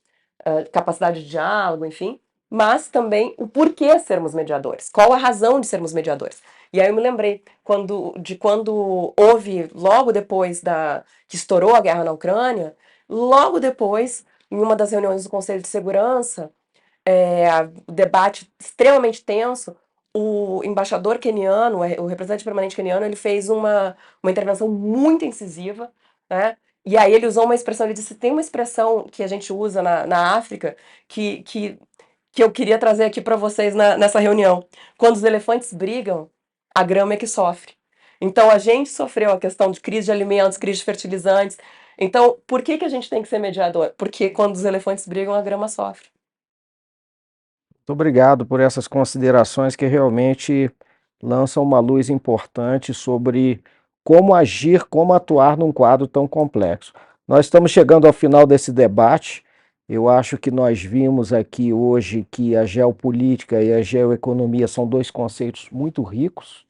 uh, capacidade de diálogo, enfim, mas também o porquê sermos mediadores, qual a razão de sermos mediadores. E aí eu me lembrei quando, de quando houve, logo depois da que estourou a guerra na Ucrânia, logo depois em uma das reuniões do Conselho de Segurança, é, o debate extremamente tenso, o embaixador keniano, o representante permanente keniano, ele fez uma, uma intervenção muito incisiva, né? E aí ele usou uma expressão, ele disse, tem uma expressão que a gente usa na, na África que, que, que eu queria trazer aqui para vocês na, nessa reunião. Quando os elefantes brigam, a grama é que sofre. Então a gente sofreu a questão de crise de alimentos, crise de fertilizantes, então, por que, que a gente tem que ser mediador? Porque quando os elefantes brigam, a grama sofre. Muito obrigado por essas considerações que realmente lançam uma luz importante sobre como agir, como atuar num quadro tão complexo. Nós estamos chegando ao final desse debate. Eu acho que nós vimos aqui hoje que a geopolítica e a geoeconomia são dois conceitos muito ricos,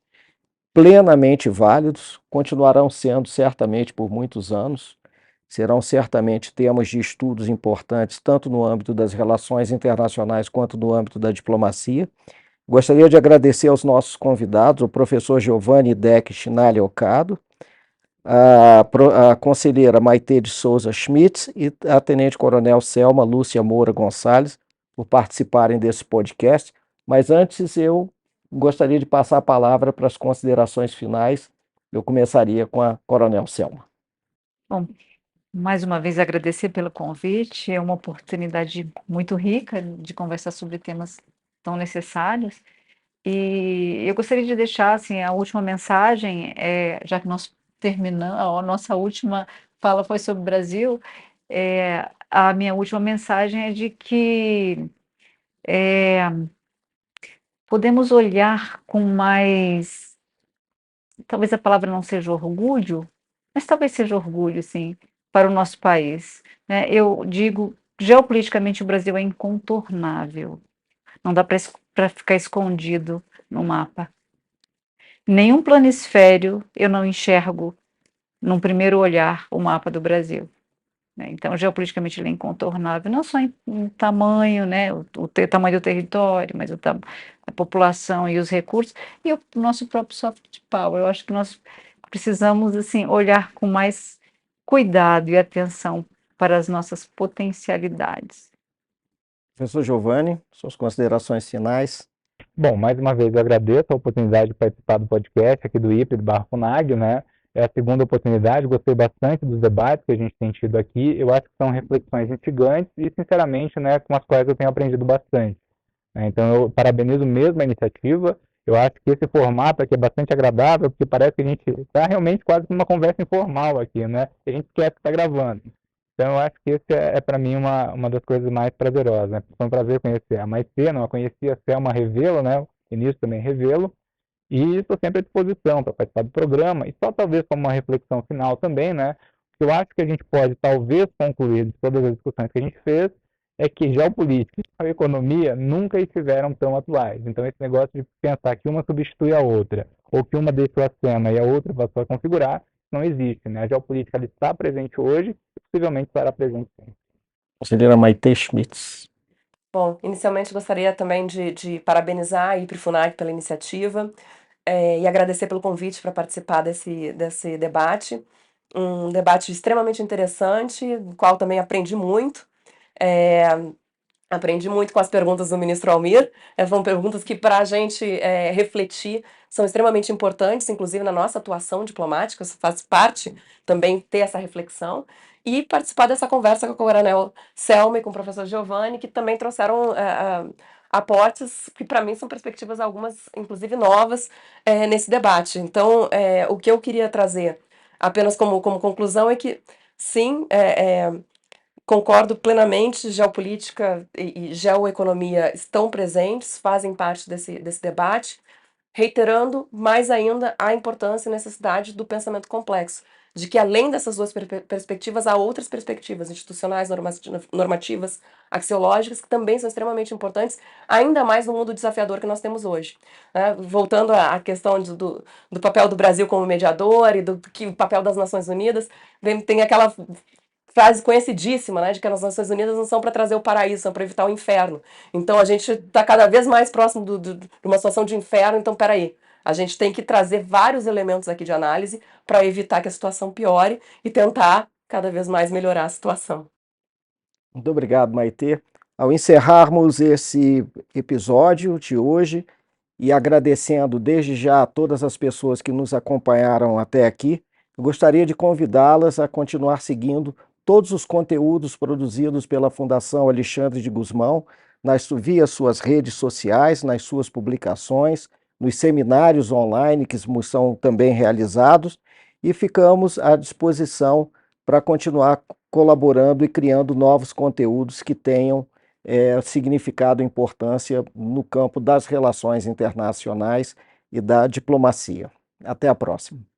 plenamente válidos, continuarão sendo certamente por muitos anos serão certamente temas de estudos importantes, tanto no âmbito das relações internacionais quanto no âmbito da diplomacia. Gostaria de agradecer aos nossos convidados, o professor Giovanni Deck Chinalha Ocado, a, a, conselheira Maite de Souza Schmitz e a tenente-coronel Selma Lúcia Moura Gonçalves, por participarem desse podcast. Mas antes eu gostaria de passar a palavra para as considerações finais. Eu começaria com a coronel Selma. Bom, mais uma vez agradecer pelo convite, é uma oportunidade muito rica de conversar sobre temas tão necessários. E eu gostaria de deixar assim a última mensagem, é, já que nós terminamos, a nossa última fala foi sobre o Brasil, é, a minha última mensagem é de que é, podemos olhar com mais, talvez a palavra não seja orgulho, mas talvez seja orgulho, sim, para o nosso país. Né? Eu digo, geopoliticamente o Brasil é incontornável. Não dá para ficar escondido no mapa. Nenhum planisfério eu não enxergo, num primeiro olhar, o mapa do Brasil. Né? Então, geopoliticamente ele é incontornável, não só em, em tamanho, né, o, o tamanho do território, mas o, a população e os recursos, e o nosso próprio soft power. Eu acho que nós precisamos assim olhar com mais cuidado e atenção para as nossas potencialidades. Professor Giovanni, suas considerações finais. Bom, mais uma vez eu agradeço a oportunidade de participar do podcast aqui do IPE do Barro Funag, né? É a segunda oportunidade, gostei bastante dos debates que a gente tem tido aqui. Eu acho que são reflexões instigantes e, sinceramente, né, com as quais eu tenho aprendido bastante. Né? Então, eu parabenizo mesmo a iniciativa Eu acho que esse formato aqui é bastante agradável, porque parece que a gente está realmente quase uma conversa informal aqui, né? A gente quer que está gravando. Então, eu acho que esse é, é para mim uma, uma das coisas mais prazerosas. Né? Foi um prazer conhecer a Maitê, não a conhecia, a Selma Revelo, né? O início também Revelo. E estou sempre à disposição para participar do programa. E só talvez como uma reflexão final também, né? Eu acho que a gente pode talvez concluir de todas as discussões que a gente fez é que geopolítica e economia nunca estiveram tão atuais. Então, esse negócio de pensar que uma substitui a outra, ou que uma deixou a cena e a outra passou a configurar, não existe. Né? A geopolítica ela está presente hoje e possivelmente estará presente sempre. Conselheira Maite Schmitz. Bom, inicialmente gostaria também de, de parabenizar a IPRIFUNAC pela iniciativa é, e agradecer pelo convite para participar desse, desse debate. Um debate extremamente interessante, do qual também aprendi muito. É, aprendi muito com as perguntas do ministro Almir. É, foram perguntas que, para a gente é, refletir, são extremamente importantes, inclusive na nossa atuação diplomática, faz parte também ter essa reflexão. E participar dessa conversa com o Coronel Selma e com o professor Giovanni, que também trouxeram é, aportes que, para mim, são perspectivas algumas, inclusive novas, é, nesse debate. Então, é, o que eu queria trazer apenas como, como conclusão é que, sim, é, Concordo plenamente, geopolítica e, e geoeconomia estão presentes, fazem parte desse, desse debate, reiterando mais ainda a importância e necessidade do pensamento complexo, de que além dessas duas per perspectivas, há outras perspectivas institucionais, normativas, axiológicas, que também são extremamente importantes, ainda mais no mundo desafiador que nós temos hoje. Né? Voltando à questão de, do, do papel do Brasil como mediador e do, que o papel das Nações Unidas, tem aquela frase conhecidíssima, né, de que as Nações Unidas não são para trazer o paraíso, são para evitar o inferno. Então a gente está cada vez mais próximo do, do, de uma situação de inferno, então peraí, a gente tem que trazer vários elementos aqui de análise para evitar que a situação piore e tentar cada vez mais melhorar a situação. Muito obrigado, Maitê. Ao encerrarmos esse episódio de hoje e agradecendo desde já a todas as pessoas que nos acompanharam até aqui, gostaria de convidá-las a continuar seguindo todos os conteúdos produzidos pela Fundação Alexandre de Guzmão, nas, via suas redes sociais, nas suas publicações, nos seminários online que são também realizados, e ficamos à disposição para continuar colaborando e criando novos conteúdos que tenham é, significado e importância no campo das relações internacionais e da diplomacia. Até a próxima.